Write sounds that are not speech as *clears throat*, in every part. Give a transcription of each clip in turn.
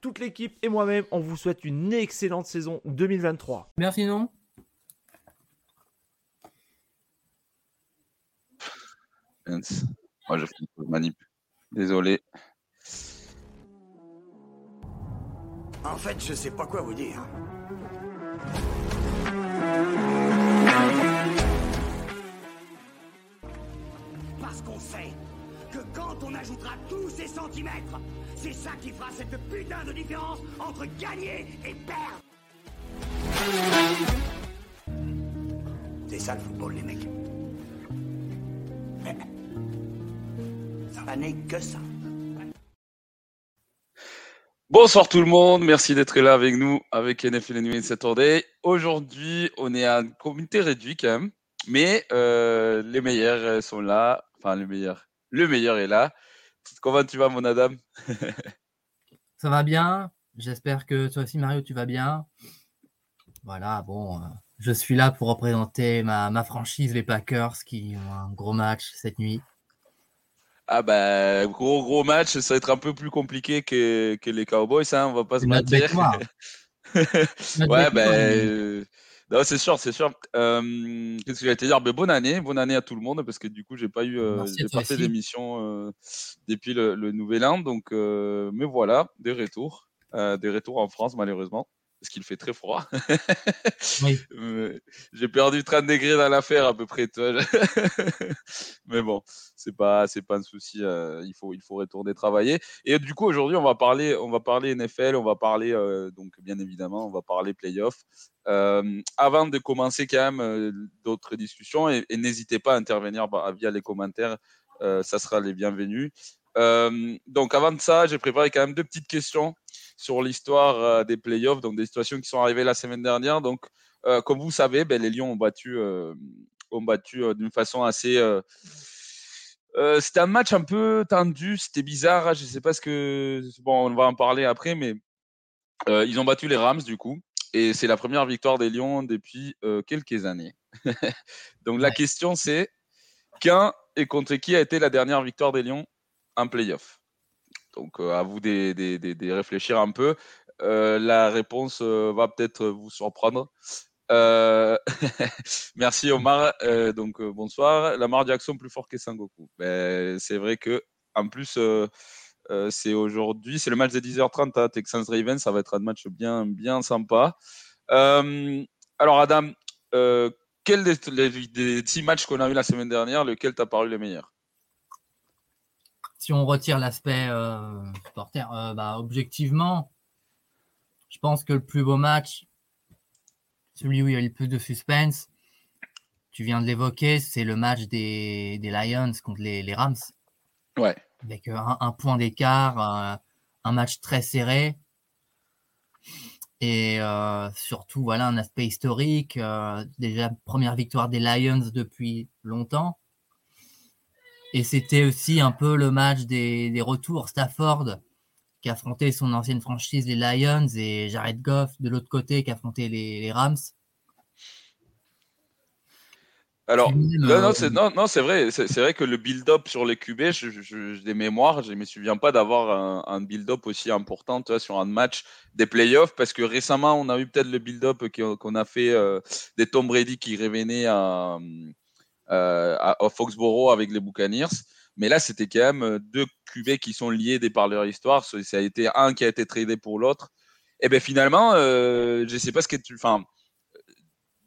toute l'équipe et moi-même, on vous souhaite une excellente saison 2023. Merci, non Moi, je fais une manip. Désolé. En fait, je sais pas quoi vous dire. Parce qu'on sait quand on ajoutera tous ces centimètres, c'est ça qui fera cette putain de différence entre gagner et perdre. C'est ça le football, les mecs. Ça n'est que ça. Bonsoir tout le monde, merci d'être là avec nous avec NFL New Saturday. Aujourd'hui, on est à un comité réduit quand même, mais euh, les meilleurs sont là. Enfin, les meilleurs. Le meilleur est là. Comment tu vas, mon Adam? Ça va bien. J'espère que toi aussi, Mario, tu vas bien. Voilà, bon, euh, je suis là pour représenter ma, ma, franchise, les Packers, qui ont un gros match cette nuit. Ah bah, gros gros match, ça va être un peu plus compliqué que, que les Cowboys, hein, on va pas se mentir. *laughs* ouais, ben, non, c'est sûr, c'est sûr. Euh, Qu'est-ce que j'allais te dire? Ben, Bonne année, bonne année à tout le monde, parce que du coup, j'ai pas eu, euh, j'ai pas fait d'émission euh, depuis le, le, nouvel an, donc, euh, mais voilà, des retours, euh, des retours en France malheureusement, parce qu'il fait très froid. oui. *laughs* j'ai perdu 30 degrés dans l'affaire à peu près, toi. *laughs* mais bon, c'est pas, c'est pas un souci. Euh, il faut, il faut retourner travailler. Et du coup, aujourd'hui, on va parler, on va parler NFL, on va parler donc bien évidemment, on va parler playoff. Euh, avant de commencer quand même euh, d'autres discussions, et, et n'hésitez pas à intervenir bah, via les commentaires, euh, ça sera les bienvenus. Donc avant de ça, j'ai préparé quand même deux petites questions sur l'histoire des playoffs, donc des situations qui sont arrivées la semaine dernière. Donc, comme vous savez, ben, les Lions ont battu, ont battu d'une façon assez euh, c'était un match un peu tendu, c'était bizarre. Je sais pas ce que. Bon, on va en parler après, mais euh, ils ont battu les Rams du coup. Et c'est la première victoire des Lions depuis euh, quelques années. *laughs* Donc la question c'est quand et contre qui a été la dernière victoire des Lions? En playoff Donc à vous de, de, de, réfléchir un peu. la réponse va peut-être vous surprendre. Euh... *laughs* Merci Omar. Euh, donc euh, bonsoir. Lamar Jackson plus fort que Sangoku. Ben, c'est vrai que en plus euh, c'est aujourd'hui, c'est le match de 10h30 à Texans Ravens. Ça va être un match bien bien sympa. alors Adam, quel des, des, des, six matchs qu'on a eu la semaine dernière, lequel t'a paru le meilleur? Si on retire l'aspect supporter, bah, objectivement, je pense que le plus beau match celui où il y a le plus de suspense, tu viens de l'évoquer, c'est le match des, des, Lions contre les, les Rams. Ouais. Avec un, un point d'écart, un, un, match très serré. Et euh, surtout, voilà, un aspect historique. Euh, déjà, première victoire des Lions depuis longtemps. Et c'était aussi un peu le match des, des retours. Stafford qui affrontait son ancienne franchise, les Lions, et Jared Goff de l'autre côté qui affrontait les, les Rams. Alors, non, non, c'est, non, non, c'est vrai, c'est, c'est vrai que le build-up sur les QB, je, je, je, des mémoires, je ne me souviens pas d'avoir un, un build-up aussi important tu vois, sur un match des playoffs, parce que récemment, on a eu peut-être le build-up qu'on a fait euh, des Tom Brady qui revenaient à, euh, à, à Foxborough avec les Buccaneers. Mais là, c'était quand même deux QB qui sont liés des par leur histoire. Ça a été un qui a été tradé pour l'autre. Et ben finalement, euh, je sais pas ce que tu. Enfin,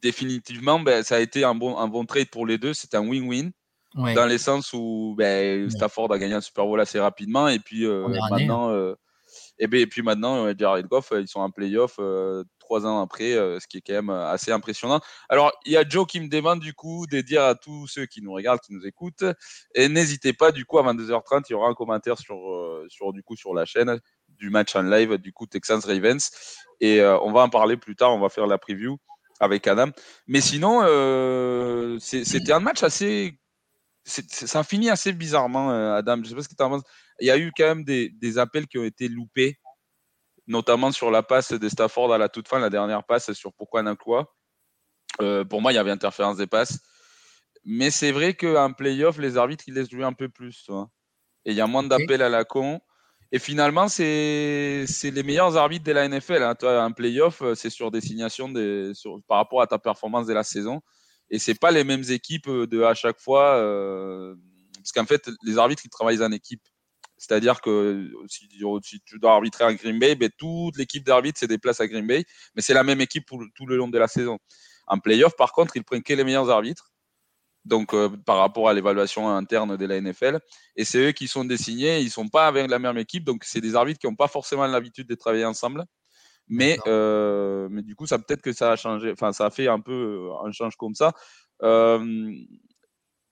définitivement, ben, ça a été un bon, un bon trade pour les deux. C'était un win-win. Ouais. Dans les sens où ben, Stafford a gagné un Super Bowl assez rapidement. Et puis euh, maintenant, euh, et, ben, et puis maintenant, Jared Goff, ils sont en playoff euh, trois ans après, euh, ce qui est quand même assez impressionnant. Alors, il y a Joe qui me demande du coup de dire à tous ceux qui nous regardent, qui nous écoutent, et n'hésitez pas, du coup, à 22h30, il y aura un commentaire sur, euh, sur, du coup, sur la chaîne du match en live, du coup, Texans Ravens. Et euh, on va en parler plus tard, on va faire la preview avec Adam. Mais sinon, euh, c'était un match assez. Ça finit assez bizarrement, euh, Adam. Je sais pas ce que tu penses. Il y a eu quand même des, appels qui ont été loupés, notamment sur la passe de Stafford à la toute fin, la dernière passe sur pourquoi Nakua. Euh, pour moi, il y avait interférence des passes. Mais c'est vrai qu'en playoff, les arbitres, ils laissent jouer un peu plus. Et il y a moins d'appels à la con. Et finalement, c'est les meilleurs arbitres de la NFL. Hein. Toi, un playoff, euh, c'est sur des signations par rapport à ta performance de la saison. Et c'est pas les mêmes équipes euh, de à chaque fois. Euh, parce qu'en fait, les arbitres, ils travaillent en équipe. C'est-à-dire que si, tu dois arbitrer à Green Bay, ben, toute l'équipe d'arbitres se déplace à Green Bay. Mais c'est la même équipe pour, tout le long de la saison. En playoff, par contre, ils prennent que les meilleurs arbitres donc euh, par rapport à l'évaluation interne de la NFL. Et c'est eux qui sont désignés, ils ne sont pas avec la même équipe, donc c'est des arbitres qui n'ont pas forcément l'habitude de travailler ensemble. Mais, euh, mais du coup, ça peut-être que ça a changé, enfin ça a fait un peu euh, un change comme ça.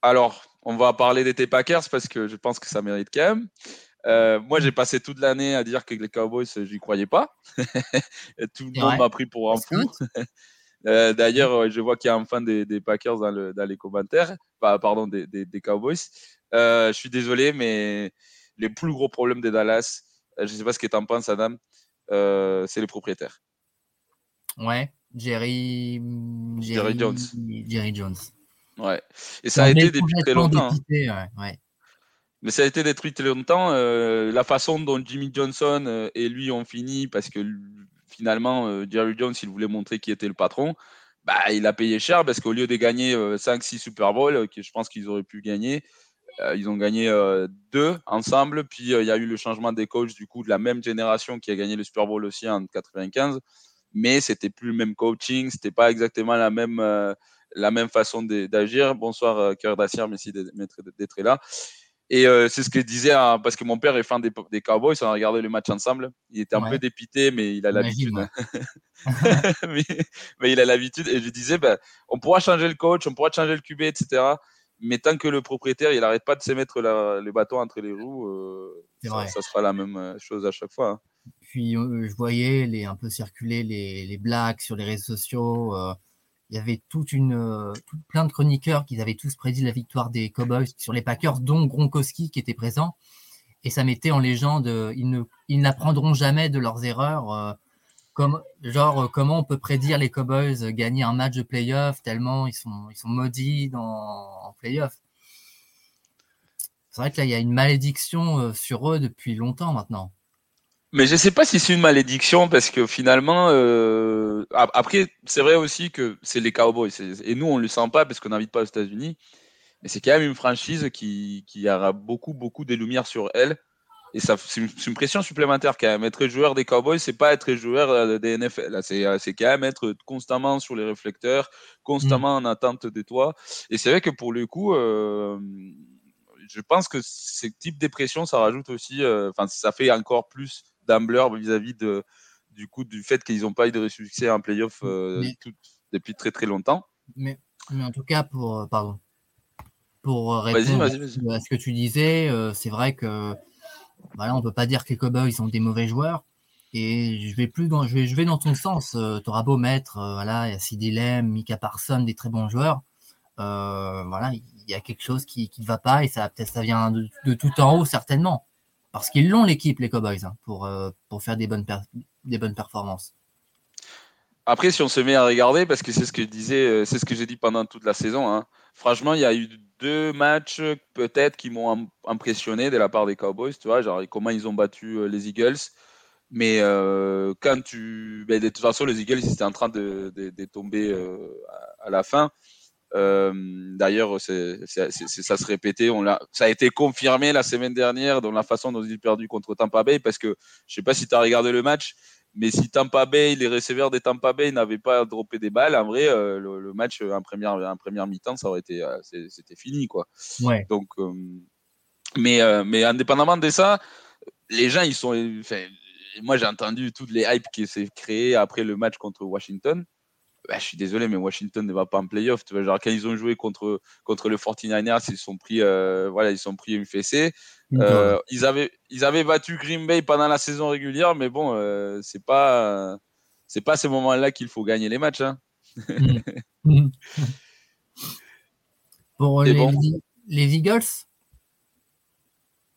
alors, on va parler des T-Packers parce que je pense que ça mérite quand même. moi, j'ai passé toute l'année à dire que les Cowboys, j'y croyais pas. *laughs* Tout le monde m'a pris pour un fou. *laughs* Euh, d'ailleurs, je vois qu'il y a un fan des, Packers dans, les commentaires, pardon, des, Cowboys. Euh, je suis désolé, mais les plus gros problèmes des Dallas, euh, je ne sais pas ce que tu en penses, Adam, c'est les propriétaires. Ouais, Jerry, Jerry, Jones. Jerry Jones. Ouais. Et ça a été depuis très longtemps. Hein. Mais ça a été détruit très longtemps. la façon dont Jimmy Johnson et lui ont fini, parce que finalement, euh, Jerry Jones, il voulait montrer qui était le patron, bah, il a payé cher parce qu'au lieu de gagner 5-6 euh, Super Bowl, euh, que je pense qu'ils auraient pu gagner, ils ont gagné deux ensemble. Puis il y a eu le changement des coachs du coup de la même génération qui a gagné le Super Bowl aussi en 95. Mais c'était plus le même coaching, c'était pas exactement la même, la même façon d'agir. Bonsoir, Cœur Dacier, merci d'être là. Et euh, c'est ce que je disais, hein, parce que mon père est fan des, des, Cowboys, on a regardé le match ensemble. Il était un peu dépité, mais il a l'habitude. *laughs* mais, il a l'habitude. Et je disais, ben, on pourra changer le coach, on pourra changer le QB, etc. Mais tant que le propriétaire, il n'arrête pas de se mettre le bâton entre les roues, euh, ça, sera la même euh, chose à chaque fois. Hein. Puis je voyais les, un peu circuler les, les blagues sur les réseaux sociaux il y avait toute une, euh, plein de chroniqueurs qui avaient tous prédit la victoire des Cowboys sur les Packers, dont Gronkowski qui était présent. Et ça mettait en légende, euh, ils, ne, ils n'apprendront jamais de leurs erreurs. Euh, comme, genre, comment on peut prédire les Cowboys gagner un match de playoff tellement ils sont, ils sont maudits dans, en playoff. C'est vrai que là, il y a une malédiction sur eux depuis longtemps maintenant. Mais je sais pas si c'est une malédiction parce que finalement, euh, après, c'est vrai aussi que c'est les Cowboys. Et nous, on le sent pas parce qu'on n'invite pas aux États-Unis. Mais c'est quand même une franchise qui, qui aura beaucoup, beaucoup de lumière sur elle. Et ça, c'est une, pression supplémentaire quand même. Être joueur des Cowboys, c'est pas être joueur euh, des NFL. C'est, c'est quand même être constamment sur les réflecteurs, constamment mm. en attente de toi. Et c'est vrai que pour le coup, euh, je pense que ce type de pression, ça rajoute aussi, enfin, ça fait encore plus d'Ambler vis-à-vis de, du coup du fait qu'ils n'ont pas eu de succès en playoff euh, depuis très très longtemps. Mais, en tout cas, pour, euh, pardon, pour euh, répondre à ce que tu disais, c'est vrai que voilà, on ne peut pas dire que les Cowboys sont des mauvais joueurs. Et je vais plus dans, je vais, je vais dans ton sens. tu auras beau mettre, voilà, il y a Mika Parson, des très bons joueurs. voilà, il y a quelque chose qui ne va pas et ça peut-être ça vient de, de, tout en haut certainement. Parce qu'ils l'ont l'équipe, les Cowboys, hein, pour, euh, pour faire des bonnes, des bonnes performances. Après, si on se met à regarder, parce que c'est ce que disais, euh, c'est ce que j'ai dit pendant toute la saison. Hein. Franchement, il y a eu deux matchs peut-être qui m'ont impressionné de la part des Cowboys, tu vois, genre comment ils ont battu euh, les Eagles. Mais quand tu, ben, de toute façon, les Eagles ils étaient en train de, tomber à la fin. Euh, D'ailleurs, ça se répétait. On ça a été confirmé la semaine dernière dans la façon dont ils ont perdu contre Tampa Bay, parce que je sais pas si tu as regardé le match, mais si Tampa Bay, les receveurs des Tampa Bay n'avaient pas droppé des balles, en vrai, euh, le, match en première, en première mi-temps, ça aurait été, euh, c'était fini, quoi. Ouais. Donc, euh, mais, mais indépendamment de ça, les gens, ils sont, moi, j'ai entendu toutes les hypes qui s'est créées après le match contre Washington. Bah, je suis désolé, mais Washington ne va pas en playoff. Tu vois, genre, quand ils ont joué contre, contre le 49ers, ils sont pris, euh, voilà, ils sont pris une fessée. Euh, ils, avaient, ils avaient battu Green Bay pendant la saison régulière, mais bon, euh, c'est pas, c'est pas à ce moment-là qu'il faut gagner les matchs. Hein. *laughs* Pour les, les, Eagles?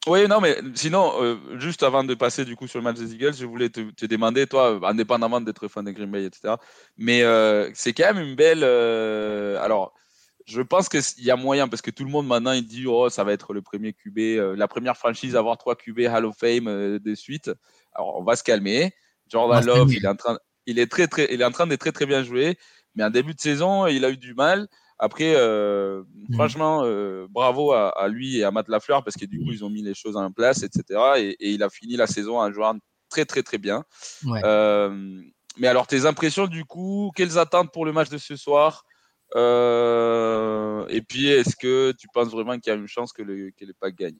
Oui, non, mais sinon, euh, juste avant de passer du coup sur le match des Eagles, je voulais te, demander, toi, indépendamment d'être fan de Green Bay, etc., mais euh, c'est quand même une belle. Euh, alors, je pense qu'il y a moyen, parce que tout le monde maintenant, il dit, oh, ça va être le premier QB, la première franchise à avoir trois QB Hall of Fame de suite. Alors, on va se calmer. Jordan Love, il est en train, il est très, très, il est en train d'être très, très bien joué, mais en début de saison, il a eu du mal. Après, euh, mmh. franchement, euh, bravo à, lui et à Matt Lafleur parce que du coup, ils ont mis les choses en place, etc. Et, il a fini la saison en jouant très, très, très bien. Euh, mais alors, tes impressions du coup, quelles attentes pour le match de ce soir? Et puis, est-ce que tu penses vraiment qu'il y a une chance que, le, que les Packs gagnent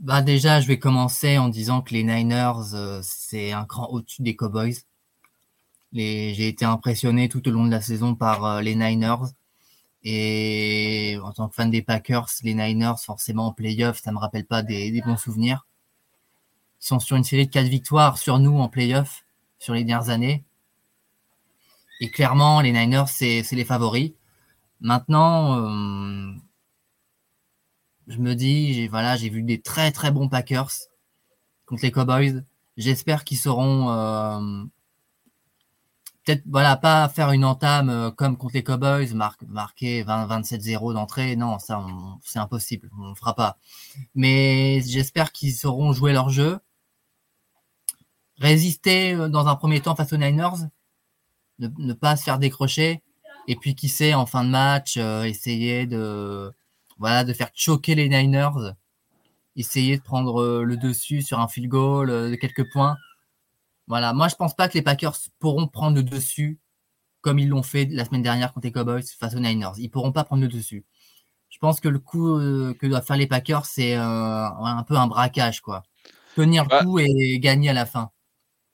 bah déjà, je vais commencer en disant que les Niners, c'est un cran au-dessus des Cowboys. J'ai été impressionné tout au long de la saison par euh, les Niners. Et en tant que fan des Packers, les Niners, forcément en playoff, ça me rappelle pas des, bons souvenirs. Ils sont sur une série de quatre victoires sur nous en playoff sur les dernières années. Et clairement, les Niners, c'est les favoris. Maintenant, euh, je me dis, j'ai vu des très très bons Packers contre les Cowboys. J'espère qu'ils seront euh, peut-être voilà pas faire une entame euh, comme contre les Cowboys, marquer 20-27-0 d'entrée, non, ça c'est impossible, on ne fera pas. Mais j'espère qu'ils sauront jouer leur jeu, résister euh, dans un premier temps face aux Niners, ne, pas se faire décrocher, et puis qui sait en fin de match euh, essayer de voilà de faire choquer les Niners, essayer de prendre le dessus sur un field goal de quelques points voilà, moi je pense pas que les Packers pourront prendre le dessus comme ils l'ont fait la semaine dernière contre les Cowboys face aux Niners. Ils pourront pas prendre le dessus. Je pense que le coup euh, que doivent faire les Packers, c'est euh, un peu un braquage, quoi. Tenir le bah coup et gagner à la fin.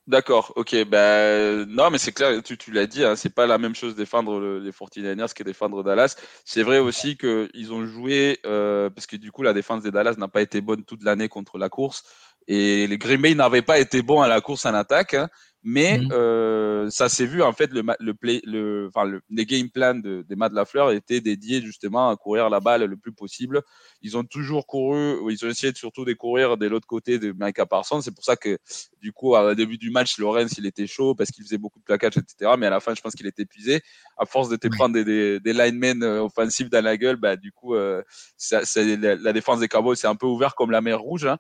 D'accord, ok. Ben, non, mais c'est clair, tu, tu l'as dit, hein, c'est pas la même chose défendre les 49ers que défendre Dallas. C'est vrai aussi qu'ils ont joué, euh, parce que du coup, la défense des Dallas n'a pas été bonne toute l'année contre la course. Et les Green Bay n'avaient pas été bons à la course en attaque, hein, mais mhm. euh, ça s'est vu en fait le, le play, le, enfin le, les game plans de, des Matt Lafleur étaient dédiés justement à courir la balle le plus possible. Ils ont toujours couru, ils ont essayé de, surtout de courir de l'autre côté de Micah Parsons. C'est pour ça que du coup au début du match, Lorenz il était chaud parce qu'il faisait beaucoup de plaquages, etc. Mais à la fin, je pense qu'il était épuisé à force de te prendre des, des, des linemen euh, offensifs dans la gueule. Bah du coup, euh, ça, la, la, défense des Cowboys c'est un peu ouvert comme la mer Rouge. Hein.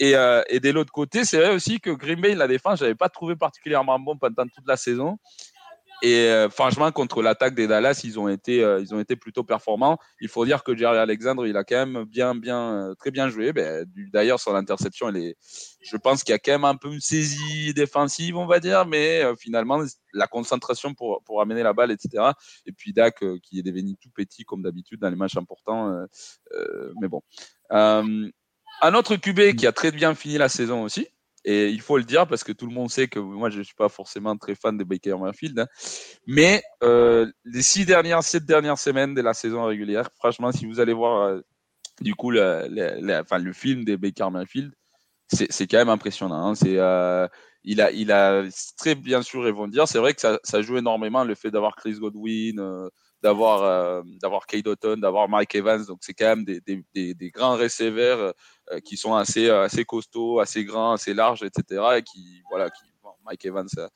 Et, euh, de l'autre côté, c'est vrai aussi que Green Bay, la défense, je n'avais pas trouvé particulièrement bon pendant toute la saison. Et euh, franchement, contre l'attaque des Dallas, ils ont été, euh, ils ont été plutôt performants. Il faut dire que Jerry Alexandre, il a quand même bien, bien, très bien joué. Ben, D'ailleurs, sur l'interception, je pense qu'il y a quand même un peu une saisie défensive, on va dire, mais finalement, la concentration pour, pour amener la balle, etc. Et puis Dak, qui est devenu tout petit comme d'habitude dans les matchs importants. mais bon. Un autre QB qui a très bien fini la saison aussi, et il faut le dire parce que tout le monde sait que moi je ne suis pas forcément très fan de Baker Mayfield, hein. mais euh, les six dernières, sept dernières semaines de la saison régulière, franchement, si vous allez voir euh, du coup le, film de Baker Mayfield, c'est quand même impressionnant. Hein. C'est euh, il a il a très bien sûr dire, c'est vrai que ça, joue énormément le fait d'avoir Chris Godwin. D'avoir euh, d'avoir Kate d'avoir Mike Evans. Donc c'est quand même des, des, des, des grands receveurs qui sont assez, euh, assez costauds, assez grands, assez larges, etc. Et qui, voilà, qui, Mike Evans, euh,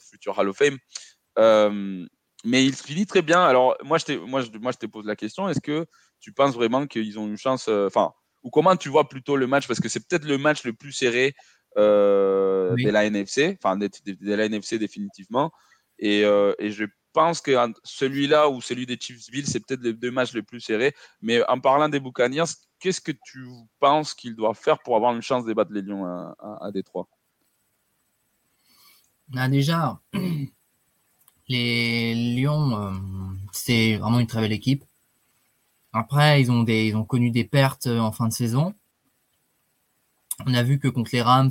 futur Hall of Fame. mais il finit très bien. Alors, moi, je te, moi, je, moi, je te pose la question est-ce que tu penses vraiment qu'ils ont une chance Enfin, ou comment tu vois plutôt le match? Parce que c'est peut-être le match le plus serré euh, de la NFC, enfin, de, de, la NFC définitivement. Et, euh, et je pense que celui-là ou celui des Chiefsville, c'est peut-être les deux matchs les plus serrés. Mais en parlant des Buccaneers, qu'est-ce que tu penses qu'ils doivent faire pour avoir une chance de battre les Lions à, Détroit? Ah, Déjà, les Lions, euh, c'est vraiment une très belle équipe. Après, ils ont, des, ils ont connu des pertes euh, en fin de saison. On a vu que contre les Rams,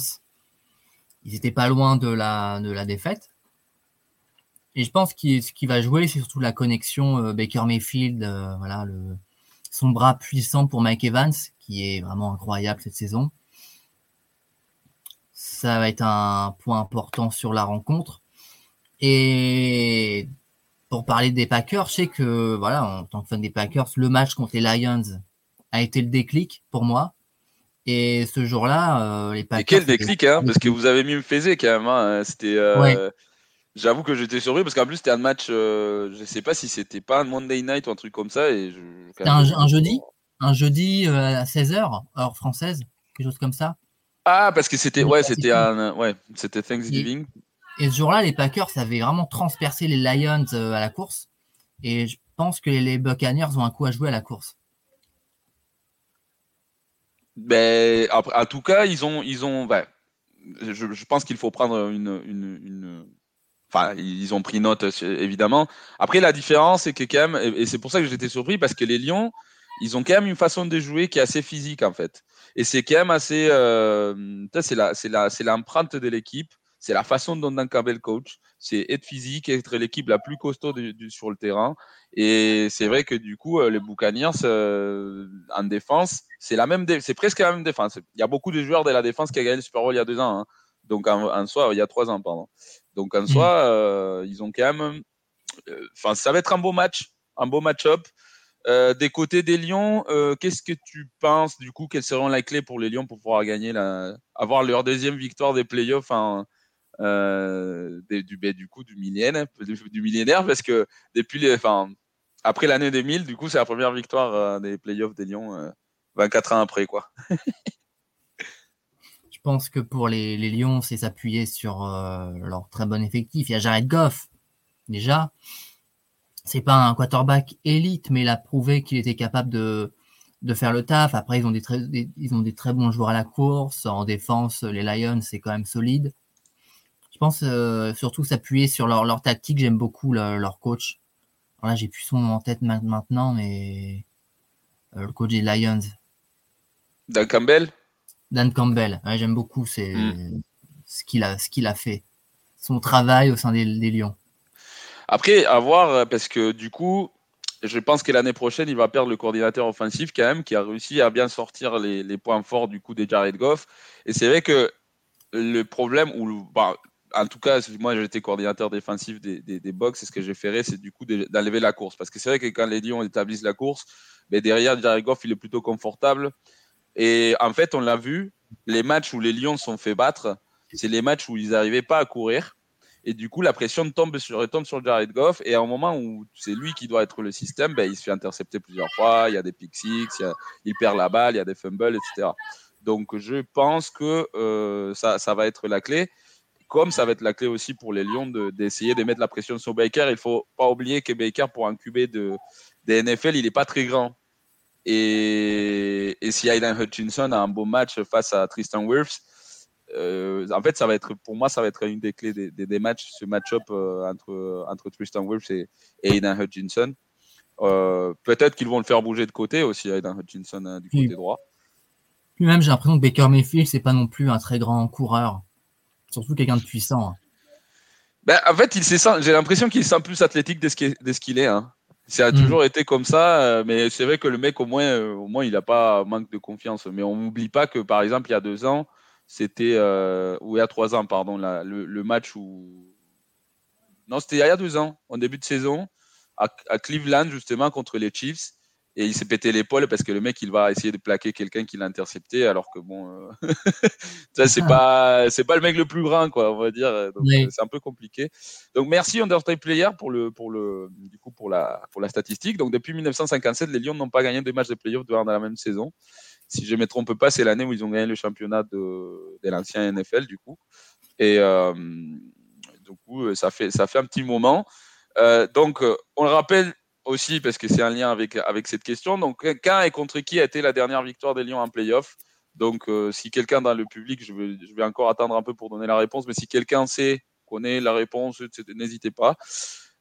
ils étaient pas loin de la, de la défaite. Et je pense que ce qui va jouer, c'est surtout la connexion euh, Baker Mayfield, voilà, le, son bras puissant pour Mike Evans, qui est vraiment incroyable cette saison. Ça va être un point important sur la rencontre. Et pour parler des Packers, je sais que, voilà, en tant que fan des Packers, le match contre les Lions a été le déclic pour moi. Et ce jour-là, euh, les Packers. Et quel déclic, hein, parce que vous avez mis me faisait quand même. Hein, c'était. Euh, j'avoue que j'étais surpris parce qu'en plus c'était un match, euh, je sais pas si c'était pas un Monday Night ou un truc comme ça. Et C'était un, jeudi, un jeudi à 16h, heure française, quelque chose comme ça. Ah, parce que c'était ouais, c'était un, ouais, c'était Thanksgiving. Et, ce jour-là, les Packers avaient vraiment transpercé les Lions à la course. Et je pense que les Buccaneers ont un coup à jouer à la course. Ben, après, en tout cas, ils ont, ils ont, ben, je, je, pense qu'il faut prendre une, une, une, enfin, ils ont pris note évidemment. Après, la différence, c'est que quand même, et c'est pour ça que j'étais surpris parce que les Lions, ils ont quand même une façon de jouer qui est assez physique en fait. Et c'est quand même assez, euh, c'est l'empreinte de l'équipe c'est la façon dont Dan Campbell coach. C'est être physique, être l'équipe la plus costaud sur le terrain. Et c'est vrai que du coup, euh, les Buccaneers euh, en défense, c'est c'est presque la même défense. Il y a beaucoup de joueurs de la défense qui ont gagné le Super Bowl il y a deux ans. Hein. Donc en, soi, il y a trois ans, pardon. Donc en soi, mm. euh, ils ont quand même. Enfin, ça va être un beau match, un beau match-up. des côtés des Lions, qu'est-ce que tu penses du coup Quelles seront les clés pour les Lions pour pouvoir gagner la, avoir leur deuxième victoire des playoffs en, euh, du, du coup du millénaire, du, millénaire? Parce que depuis les, enfin, après l'année 2000, du coup, c'est la première victoire euh, des playoffs des Lions 24 euh, ans après, quoi. *laughs* Je pense que pour les, Lions, c'est s'appuyer sur leur très bon effectif. Il y a Jared Goff, déjà. C'est pas un quarterback élite, mais il a prouvé qu'il était capable de, de faire le taf. Après, ils ont des, très, ils ont des très bons joueurs à la course. En défense, les Lions, c'est quand même solide je pense euh, surtout s'appuyer sur leur, leur tactique. J'aime beaucoup leur coach. Alors là, j'ai plus son nom en tête maintenant, mais euh, le coach des Lions. Dan Campbell? Dan Campbell. j'aime beaucoup hmm. ce qu'il a, ce qu'il a fait. Son travail au sein des, Lions. Après, à voir, parce que du coup, je pense que l'année prochaine, il va perdre le coordinateur offensif quand même, qui a réussi à bien sortir les, les points forts du coup des Jared Goff. Et c'est vrai que le problème, ou bah, en tout cas, moi j'étais coordinateur défensif des, des, box et ce que j'ai fait, c'est du coup d'enlever la course. Parce que c'est vrai que quand les Lions établissent la course, mais ben, derrière, Jared Goff, il est plutôt confortable. Et en fait, on l'a vu, les matchs où les Lions sont fait battre, c'est les matchs où ils n'arrivaient pas à courir. Et du coup, la pression tombe sur, tombe sur Jared Goff. Et à un moment où c'est lui qui doit être le système, ben, il se fait intercepter plusieurs fois. Il y a des pick il, perd la balle, il y a des fumbles, etc. Donc, je pense que euh, ça, ça va être la clé comme ça va être la clé aussi pour les Lions d'essayer de, mettre la pression sur Baker. Il ne faut pas oublier que Baker, pour un QB de, des NFL, il n'est pas très grand. Et, si Aidan Hutchinson a un beau match face à Tristan Wirfs, euh, en fait, ça va être, pour moi, ça va être une des clés des, matchs, ce match-up euh, entre, entre Tristan Wirfs et, Aidan Hutchinson. Euh, peut-être qu'ils vont le faire bouger de côté aussi, Aidan Hutchinson, hein, du côté droit. Puis-même, j'ai l'impression que Baker Mayfield, c'est pas non plus un très grand coureur. Surtout quelqu'un de puissant. Hein. Ben, en fait, j'ai l'impression qu'il sent plus athlétique de ce qu'il est. Hein. Ça a hmm. toujours été comme ça, euh, mais c'est vrai que le mec, au moins, euh, au moins il n'a pas manque de confiance. Mais on n'oublie pas que, par exemple, il y a deux ans, c'était, euh, ou il y a trois ans, pardon, le, match où. Non, c'était il y a deux ans, en début de saison, à Cleveland, justement, contre les Chiefs et il s'est pété l'épaule parce que le mec il va essayer de plaquer quelqu'un qui l'a intercepté alors que bon euh... *laughs* ça c'est pas c'est pas le mec le plus grand quoi on va dire. Donc c'est un peu compliqué. Donc merci Undertale Player pour le pour le du coup pour la pour la statistique. Donc depuis 1957 les Lions n'ont pas gagné de matchs de playoff dans la même saison. Si je me trompe pas c'est l'année où ils ont gagné le championnat de, de l'ancien NFL du coup. Et euh, du coup ça fait ça fait un petit moment. Euh, donc on le rappelle aussi parce que c'est un lien avec, avec cette question. Donc, quand et contre qui a été la dernière victoire des Lions en playoff? Donc, euh, si quelqu'un dans le public, je vais, je vais encore attendre un peu pour donner la réponse, mais si quelqu'un sait, connaît la réponse, n'hésitez pas.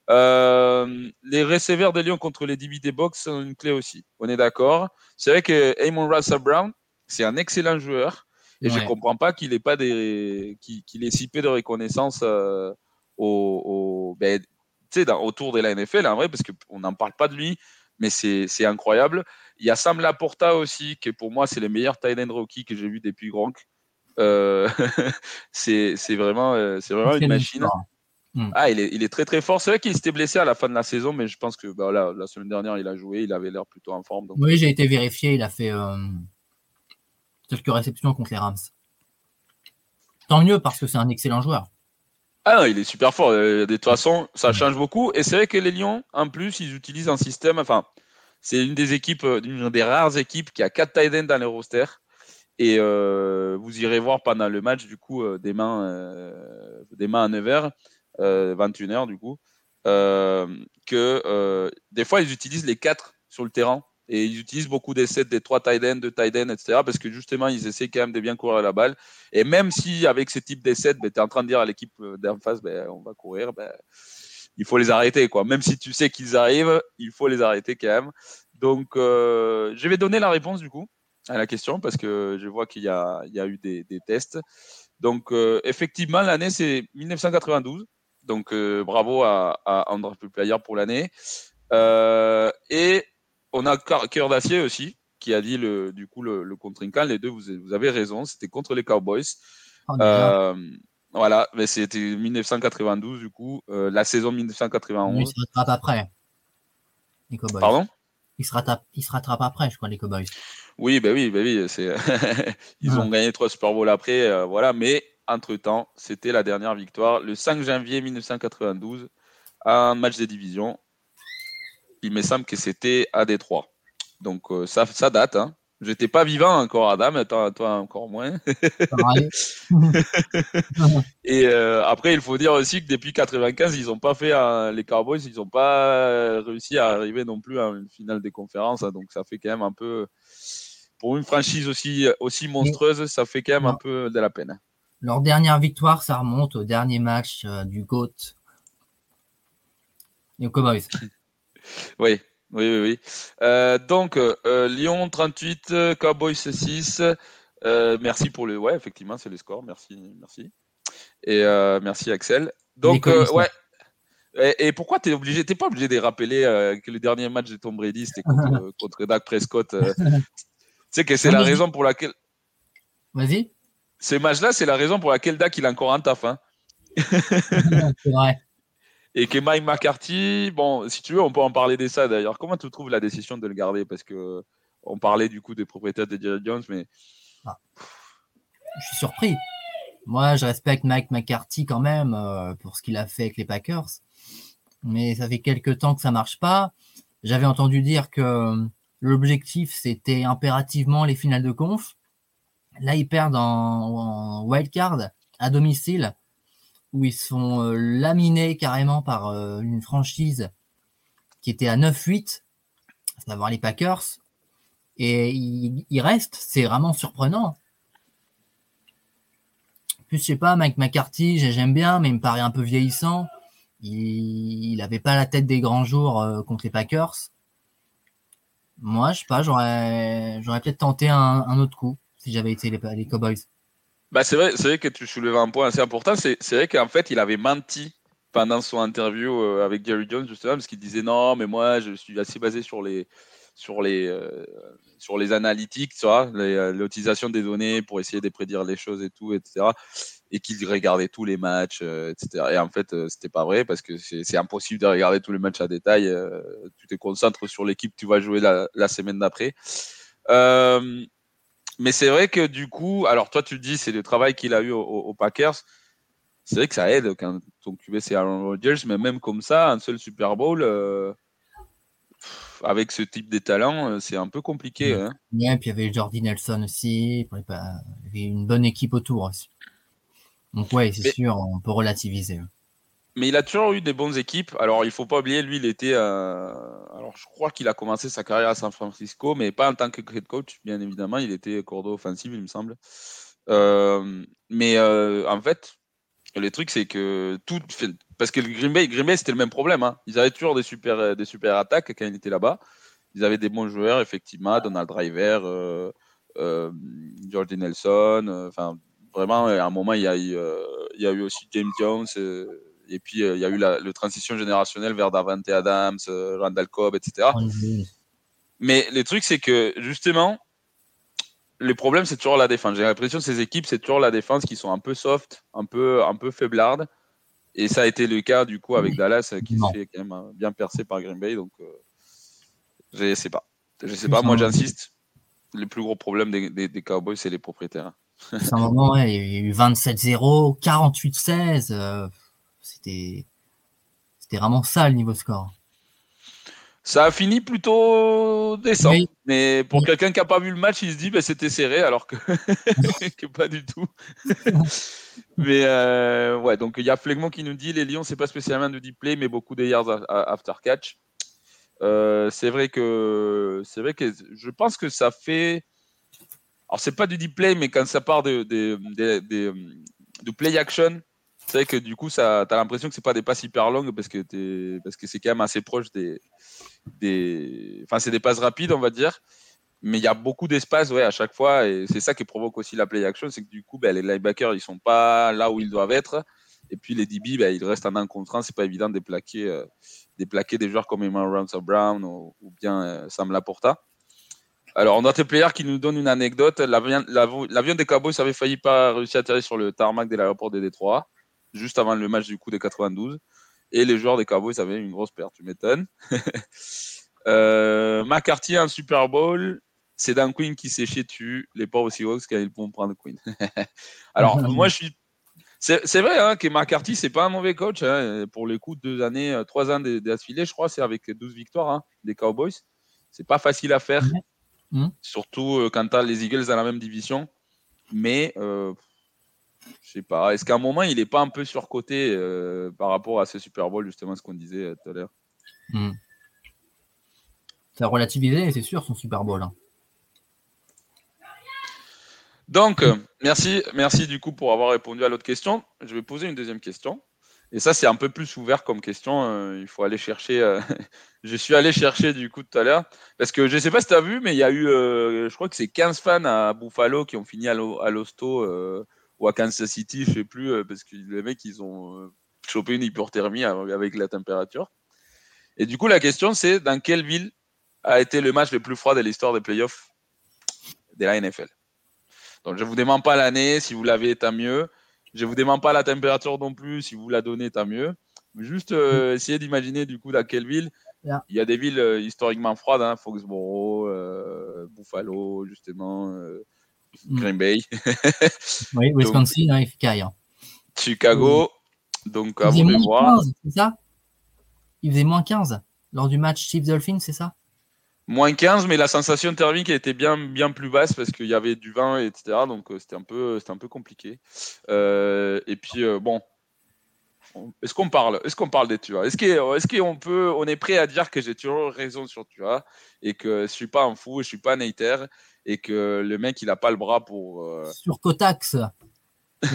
Euh, les receveurs des Lions contre les DVD Box sont une clé aussi. On est d'accord. C'est vrai que Amon Russell Brown, c'est un excellent joueur. Et je ne comprends pas qu'il ait pas des, qu'il ait si peu de reconnaissance euh, au, au ben, autour de la NFL, en vrai, parce qu'on n'en parle pas de lui, mais c'est incroyable. Il y a Sam Laporta aussi, qui pour moi, c'est le meilleur tight end rookie que j'ai vu depuis Gronk. Euh, *laughs* c'est vraiment, euh, c'est vraiment une machine. Hmm. Ah, il est, il est, très très fort. C'est vrai qu'il s'était blessé à la fin de la saison, mais je pense que bah, la semaine dernière, il a joué, il avait l'air plutôt en forme. Oui, j'ai été vérifié, il a fait euh, quelques réceptions contre les Rams. Tant mieux parce que c'est un excellent joueur. Ah non, il est super fort. Euh, de toute façon, ça change beaucoup. Et c'est vrai que les Lions, en plus, ils utilisent un système. Enfin, c'est une des équipes, euh, une des rares équipes qui a 4 tight ends dans les rosters. Et vous irez voir pendant le match, du coup, mains, des mains à 9h 21h euh, du coup, euh, que euh, des fois ils utilisent les quatre sur le terrain et ils utilisent beaucoup des sets des trois tight ends, de tight ends, etc. Parce que justement, ils essaient quand même de bien courir la balle. Et même si avec ce type d'essais, ben, tu es en train de dire à l'équipe d'en face, ben, on va courir, ben, il faut les arrêter. Quoi. Même si tu sais qu'ils arrivent, il faut les arrêter quand même. Donc, je vais donner la réponse du coup à la question parce que je vois qu'il y, y a, eu des, tests. Donc, effectivement, l'année, c'est 1992. Donc euh, bravo à, à André Player pour l'année. Euh, et on a Cœur d'Acier aussi, qui a dit le, du coup le, le contre Les deux, vous, vous avez raison, c'était contre les Cowboys. Oh, euh, voilà, mais c'était 1992 du coup, la saison 1991. il se rattrape après. Les Cowboys. Pardon? Il se, rattrape, il se rattrape après, je crois, les Cowboys. Oui, ben oui, ben oui, c'est *laughs* ils ont gagné trois Super Bowl après, voilà, mais entre-temps, c'était la dernière victoire le 5 janvier 1992, un match des divisions. Il me semble que c'était à Détroit. Donc euh, ça, ça date. Hein. J'étais pas vivant encore, Adam, toi, toi encore moins. *laughs* et euh, après, il faut dire aussi que depuis 95, ils n'ont pas fait les Cowboys, ils n'ont pas réussi à arriver non plus à une finale des conférences. Hein. donc ça fait quand même un peu, pour une franchise aussi aussi monstrueuse, ça fait quand même un peu de la peine. Leur dernière victoire, ça remonte au dernier match euh, du GOAT. Et Cowboys. *laughs* oui, oui, oui. oui. Euh, donc, euh, Lyon 38, Cowboys 6. merci pour le. Ouais, effectivement, c'est le score. Merci, merci. Et merci, Axel. Donc, ouais. Et, pourquoi tu obligé, t'es pas obligé de rappeler que le dernier match de Tom Brady, c'était contre, *laughs* contre Dak Prescott. *laughs* tu sais que c'est la raison pour laquelle. Vas-y. Ces matchs-là, c'est la raison pour laquelle Dak, il a encore un taf. Hein. *laughs* c'est vrai. Et que Mike McCarthy, bon, si tu veux, on peut en parler de ça d'ailleurs. Comment tu trouves la décision de le garder? Parce que on parlait du coup des propriétaires de Jerry Jones, mais. Ah. Je suis surpris. Moi, je respecte Mike McCarthy quand même euh, pour ce qu'il a fait avec les Packers. Mais ça fait quelques temps que ça marche pas. J'avais entendu dire que l'objectif, c'était impérativement les finales de conf. Là, ils perdent en, wildcard à domicile, où ils sont euh, laminés carrément par euh, une franchise qui était à 9-8, à savoir les Packers. Et ils, restent, c'est vraiment surprenant. En plus, je sais pas, Mike McCarthy, j'aime bien, mais il me paraît un peu vieillissant. Il n'avait pas la tête des grands jours euh, contre les Packers. Moi, je sais pas, j'aurais peut-être tenté un autre coup si j'avais été les, Cowboys. Bah c'est vrai, vrai que tu soulèves un point assez important. C'est, vrai qu'en fait, il avait menti pendant son interview euh, avec Gary Jones justement parce qu'il disait non, mais moi, je suis assez basé sur les sur les euh, sur les analytiques, euh, l'utilisation des données pour essayer de prédire les choses et tout, etc. Et qu'il regardait tous les matchs, etc. Et en fait, c'était pas vrai parce que c'est, impossible de regarder tous les matchs à détail. tu te concentres sur l'équipe que tu vas jouer la, la semaine d'après. Mais c'est vrai que du coup, alors toi tu dis, c'est le travail qu'il a eu aux, Packers. C'est vrai que ça aide quand ton QB c'est Aaron Rodgers, mais même comme ça, un seul Super Bowl, euh, avec ce type de talent, euh, c'est un peu compliqué. Hein. Ouais, puis il y avait Jordi Nelson aussi, il y avait une bonne équipe autour aussi. Donc ouais, c'est sûr, on peut relativiser mais il a toujours eu des bonnes équipes. Alors, il faut pas oublier, lui, il était. Euh, alors, je crois qu'il a commencé sa carrière à San Francisco, mais pas en tant que head coach, bien évidemment. Il était cordeau offensif, il me semble. Euh, mais euh, en fait, le truc, c'est que tout. Parce que le Green Bay, Green Bay c'était le même problème. Hein. Ils avaient toujours des super, des super attaques quand il était là-bas. Ils avaient des bons joueurs, effectivement. Donald Driver, George Nelson. Enfin, vraiment, à un moment, il y a eu aussi James Jones. Et puis, euh, il y a eu la, transition générationnelle vers Davante Adams, euh, Randall Cobb, etc. Mais le truc, c'est que justement, le problème, c'est toujours la défense. J'ai l'impression que ces équipes, c'est toujours la défense qui sont un peu soft, un peu, un peu faiblardes. Et ça a été le cas du coup avec Dallas qui s'est fait quand même bien percé par Green Bay. Donc, je sais pas. Je sais pas, moi j'insiste. Le plus gros problème des, des, Cowboys, c'est les propriétaires. C'est un moment, il y a eu 27-0, 48-16. c'était, c'était vraiment ça le niveau score. Ça a fini plutôt décent. Mais pour quelqu'un qui n'a pas vu le match, il se dit que bah, c'était serré alors que, *laughs* que pas du tout. mais euh, ouais, donc il y a Flegmont qui nous dit les Lions, c'est pas spécialement de deep play, mais beaucoup de yards after catch. Euh, c'est vrai que c'est vrai que je pense que ça fait. Alors c'est pas du deep play, mais quand ça part de, de, play action, c'est vrai que du coup ça, as l'impression que c'est pas des passes hyper longues parce que c'est quand même assez proche des, enfin c'est des passes rapides on va dire, mais il y a beaucoup d'espace ouais à chaque fois. Et c'est ça qui provoque aussi la play action, c'est que du coup ben, les linebackers ils sont pas là où ils doivent être. Et puis les DB ben, ils restent en un contre c'est pas évident de euh, déplaquer des joueurs comme Emmanuel Ramsey Brown ou, bien euh, Sam Laporta. Alors, on a player qui nous donne une anecdote. L'avion des Cowboys avait failli pas réussir à atterrir sur le tarmac de l'aéroport de Détroit, juste avant le match du coup des 92. Et les joueurs des Cowboys avaient une grosse perte, tu m'étonnes. *laughs* euh, McCarthy un Super Bowl. C'est Dan Quinn qui s'est chié dessus. Les pauvres Seahawks quand ils pourront prendre Quinn. *laughs* Alors, *laughs* moi, je suis c'est vrai hein, que McCarthy, c'est pas un mauvais coach. Hein. Pour les coups, deux années, euh, trois ans d'affilée, je crois, c'est avec 12 victoires hein, des Cowboys. C'est pas facile à faire, mmh. surtout euh, quand tu as les Eagles dans la même division. Mais euh, je sais pas, est-ce qu'à un moment, il n'est pas un peu surcoté euh, par rapport à ce Super Bowl, justement, ce qu'on disait tout à l'heure? Mmh. Ça a relativisé, c'est sûr, son Super Bowl. Donc, euh, merci, merci du coup pour avoir répondu à l'autre question. Je vais poser une deuxième question. Et ça, c'est un peu plus ouvert comme question. Euh, il faut aller chercher. Euh, *laughs* je suis allé chercher du coup tout à l'heure. Parce que je ne sais pas si tu as vu, mais il y a eu, je crois que c'est 15 fans à Buffalo qui ont fini à l'hosto ou à Kansas City, je ne sais plus, parce que les mecs, ils ont chopé une hypothermie avec la température. Et du coup, la question, c'est dans quelle ville a été le match le plus froid de l'histoire des playoffs de la NFL donc, je ne vous demande pas l'année, si vous l'avez, tant mieux. Je ne vous demande pas la température non plus, si vous la donnez, tant mieux. Juste euh, mm. essayer d'imaginer du coup dans quelle ville. Il y a des villes euh, historiquement froides, hein, Foxborough, euh, Buffalo, justement. Green Bay. *laughs* oui, Wisconsin, hein, il fait Chicago. Donc, à vous de voir. C'est ça? Il faisait moins 15 lors du match Chiefs Dolphins, c'est ça? Moins 15, mais la sensation thermique était bien, bien plus basse parce qu'il y avait du vin, etc. Donc euh, c'était un peu, c'était un peu compliqué. Euh, et puis euh, bon, est-ce qu'on parle, est-ce qu'on parle des Tua Est-ce qu'on est qu'on peut, on est prêt à dire que j'ai toujours raison sur Tua et que je suis pas un fou, je suis pas un hater et que le mec il a pas le bras pour. Sur Kotax. *laughs*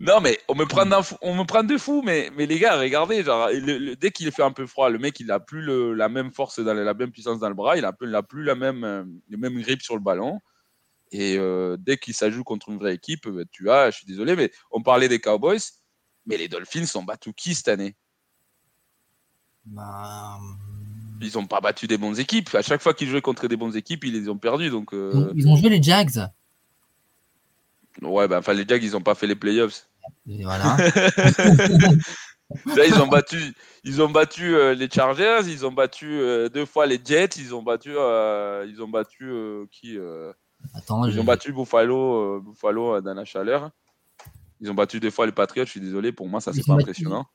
Non, mais on me prend, on me prend de fou, mais, mais les gars, regardez, genre, dès qu'il fait un peu froid, le mec, il n'a plus la même force, dans, la même puissance dans le bras, il n'a plus, plus la même, euh, le même grip sur le ballon. Et euh, dès qu'il s'ajoute contre une vraie équipe, bah, tu as, je suis désolé, mais on parlait des Cowboys, mais les Dolphins ont battu qui cette année? Bah, Ils n'ont pas battu des bonnes équipes. À chaque fois qu'ils jouaient contre des bonnes équipes, ils les ont perdus. Donc, euh, Ils ont joué les Jags. Ouais, ben, enfin, les Jags, ils n'ont pas fait les playoffs voilà. *laughs* Là, ils ont battu, ils ont battu euh, les Chargers, ils ont battu euh, deux fois les Jets, ils ont battu, euh, ils ont battu qui Attends, Ils ont battu Buffalo, Buffalo dans la chaleur. Ils ont battu deux fois les Patriots. Je suis désolé, pour moi, ça c'est pas impressionnant.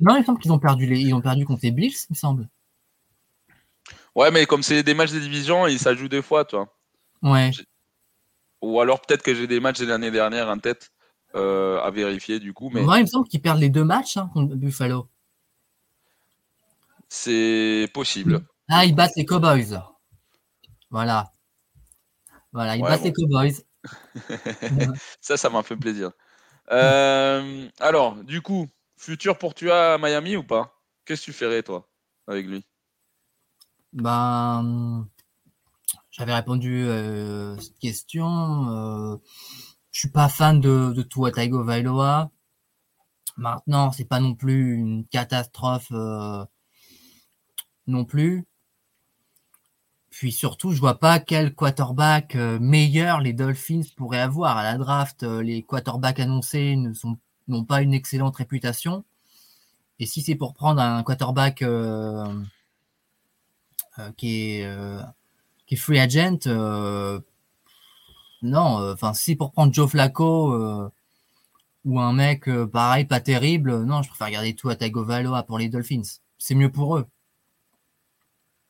non, il semble qu'ils ont perdu les, ils ont perdu contre les Bills, il me semble. Ouais, mais comme c'est des matchs de division, ils ça joue deux fois, toi. Ouais. Ou alors peut-être que j'ai des matchs de l'année dernière en tête. Euh, à vérifier du coup. Mais... Moi, il me semble qu'ils perdent les deux matchs hein, contre Buffalo. C'est possible. Ah, ils battent les Cowboys. Voilà. Voilà, ils battent les Cowboys. ça, ça m'a fait plaisir. Euh, alors, du coup, futur pour tu à Miami ou pas? Qu'est-ce que tu ferais, toi, avec lui? Ben, j'avais répondu euh, à cette question. Je suis pas fan de, de Tua Vailoa. Maintenant, c'est pas non plus une catastrophe euh, non plus. Puis surtout, je vois pas quel quarterback euh, meilleur les Dolphins pourraient avoir. À la draft, euh, les quarterbacks annoncés n'ont pas une excellente réputation. Et si c'est pour prendre un quarterback euh, qui, est, qui est free agent, non. Enfin, si c'est pour prendre Joe Flacco ou un mec pareil, pas terrible, non, je préfère garder tout à Tagovailoa pour les Dolphins. C'est mieux pour eux.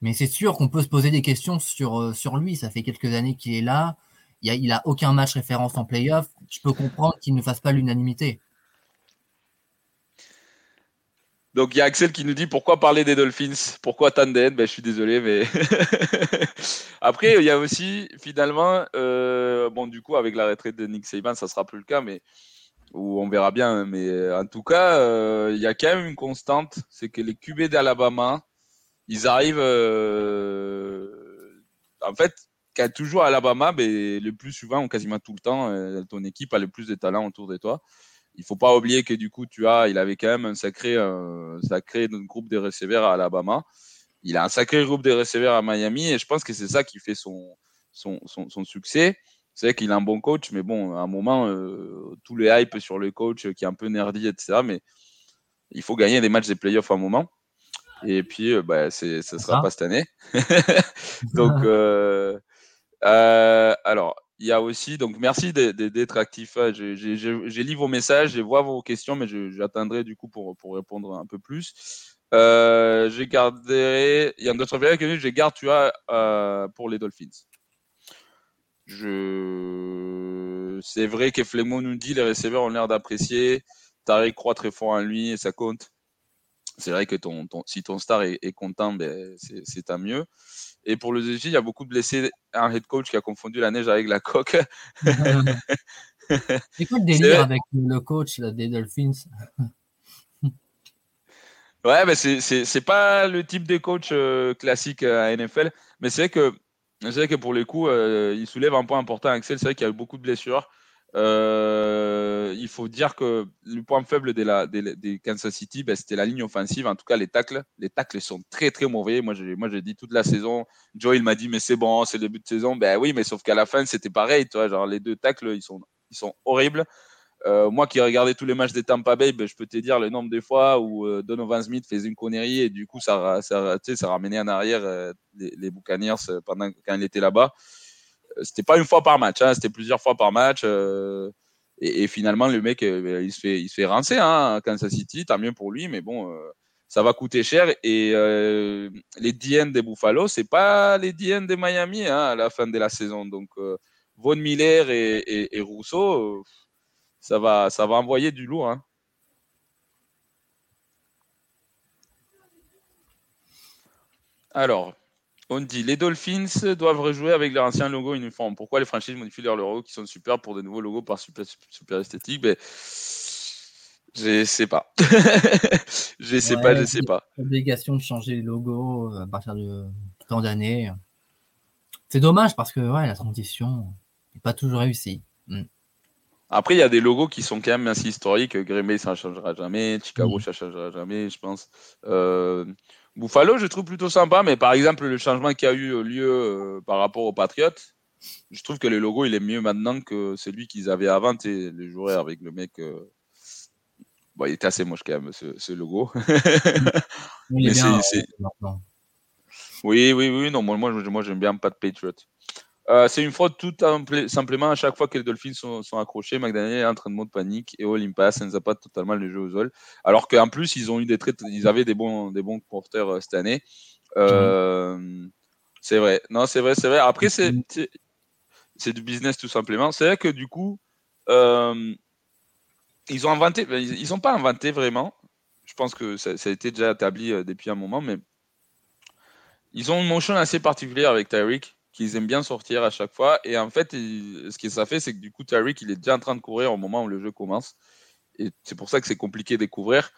Mais c'est sûr qu'on peut se poser des questions sur, euh, lui. Ça fait quelques années qu'il est là. Il n'a a aucun match référence en playoff. Je peux comprendre qu'il ne fasse pas l'unanimité. Donc il y a Axel qui nous dit pourquoi parler des Dolphins? Pourquoi Tanden ben, Je suis désolé, mais *laughs* après il y a aussi finalement, euh, du coup avec la retraite de Nick Saban, ça sera plus le cas, mais on verra bien. Mais euh, en tout cas, il y a quand même une constante, c'est que les QB d'Alabama, ils arrivent. Euh, en fait, quand toujours à Alabama, mais le plus souvent, ou quasiment tout le temps, euh, ton équipe a le plus de talent autour de toi. Il faut pas oublier que du coup, tu as, il avait quand même un sacré, sacré groupe de receveurs à Alabama. Il a un sacré groupe de receveurs à Miami et je pense que c'est ça qui fait son, son, son, succès. C'est qu'il a un bon coach, mais bon, à un moment, euh, tous les hype sur le coach qui est un peu nerdy, etc. Mais il faut gagner des matchs des playoffs à un moment. Et puis, euh, bah, ce ne sera ah. pas cette année. *laughs* *laughs* donc, euh, euh, alors, il y a aussi, donc merci d'être actif. Hein. J'ai lu vos messages, je vois vos questions, mais j'attendrai du coup pour, pour répondre un peu plus. Euh, j'ai gardé, il y a un autre que je garde, tu as pour les Dolphins. Je... C'est vrai que Flemmo nous dit les receveurs ont l'air d'apprécier. Tariq croit très fort en lui et ça compte c'est vrai que ton, si ton star est, content, ben, c'est tant mieux. Et pour le défi, il y a beaucoup de blessés. Un head coach qui a confondu la neige avec la coque. *laughs* c'est quoi le délire avec le coach des Dolphins *laughs* Ouais, ben c'est pas le type de coach euh, classique euh, à NFL, mais c'est vrai que vrai que pour le coup, euh, il soulève un point important, Axel. C'est vrai qu'il y a eu beaucoup de blessures. Euh, il faut dire que le point faible des, Kansas City, ben, c'était la ligne offensive. En tout cas, les tacles, les tacles sont très très mauvais. Moi, j'ai, dit toute la saison. Joe, il m'a dit, mais c'est bon, c'est le début de saison. Ben oui, mais sauf qu'à la fin, c'était pareil. Tu genre les deux tacles, ils sont, ils sont horribles. Euh, moi qui regardais tous les matchs des Tampa Bay, ben, je peux te dire le nombre de fois où euh, Donovan Smith faisait une connerie et du coup ça, ça, ça ramenait en arrière les, les Buccaneers pendant quand il était là-bas c'était pas une fois par match, hein, c'était plusieurs fois par match. Euh, et, finalement, le mec, euh, il se fait, il se fait rincer hein, à Kansas City. Tant mieux pour lui, mais bon, euh, ça va coûter cher. Et les DN des Buffalo, c'est pas les DN de Miami hein, à la fin de la saison. Donc, Von Miller et, Rousseau, ça va, ça va envoyer du lourd. Alors, on dit les Dolphins doivent rejouer avec leur ancien logo uniforme. Pourquoi les franchises modifient leurs logos qui sont super pour de nouveaux logos par super, super esthétique? Ben, Je sais pas. *laughs* je sais pas, je sais pas. Obligation de changer les logos euh, à partir de tant d'années. C'est dommage parce que ouais, la transition n'est pas toujours réussie. Hmm. Après, il y a des logos qui sont quand même assez historiques. Green Bay, ça ne changera jamais. Chicago, hmm. ça ne changera jamais, je pense. Euh, Buffalo, je trouve plutôt sympa, mais par exemple, le changement qui a eu lieu euh, par rapport aux Patriots, je trouve que le logo, il est mieux maintenant que celui qu'ils avaient avant, les joueurs avec le mec. Euh, bon, il était assez moche quand même, ce, logo. *laughs* oui, oui, oui, non, moi, moi j'aime bien pas de Patriots. Euh, c'est une fraude tout simplement à chaque fois que les Dolphins sont, accrochés. McDaniel est en train de mode panique et All Impasse ne pas totalement le jeu aux sol. Alors qu'en plus, ils ont eu des traits, ils avaient des bons, des bons porteurs euh, cette année. Euh, c'est vrai. Non, c'est vrai, c'est vrai. Après, c'est, c'est du business tout simplement. C'est vrai que du coup, ils ont inventé, ils n'ont pas inventé vraiment. Je pense que ça, ça, a été déjà établi depuis un moment, mais ils ont une motion assez particulière avec Tyreek qu'ils aiment bien sortir à chaque fois. Et en fait, ce que ça fait, c'est que du coup, Tariq, il est déjà en train de courir au moment où le jeu commence. Et c'est pour ça que c'est compliqué de couvrir.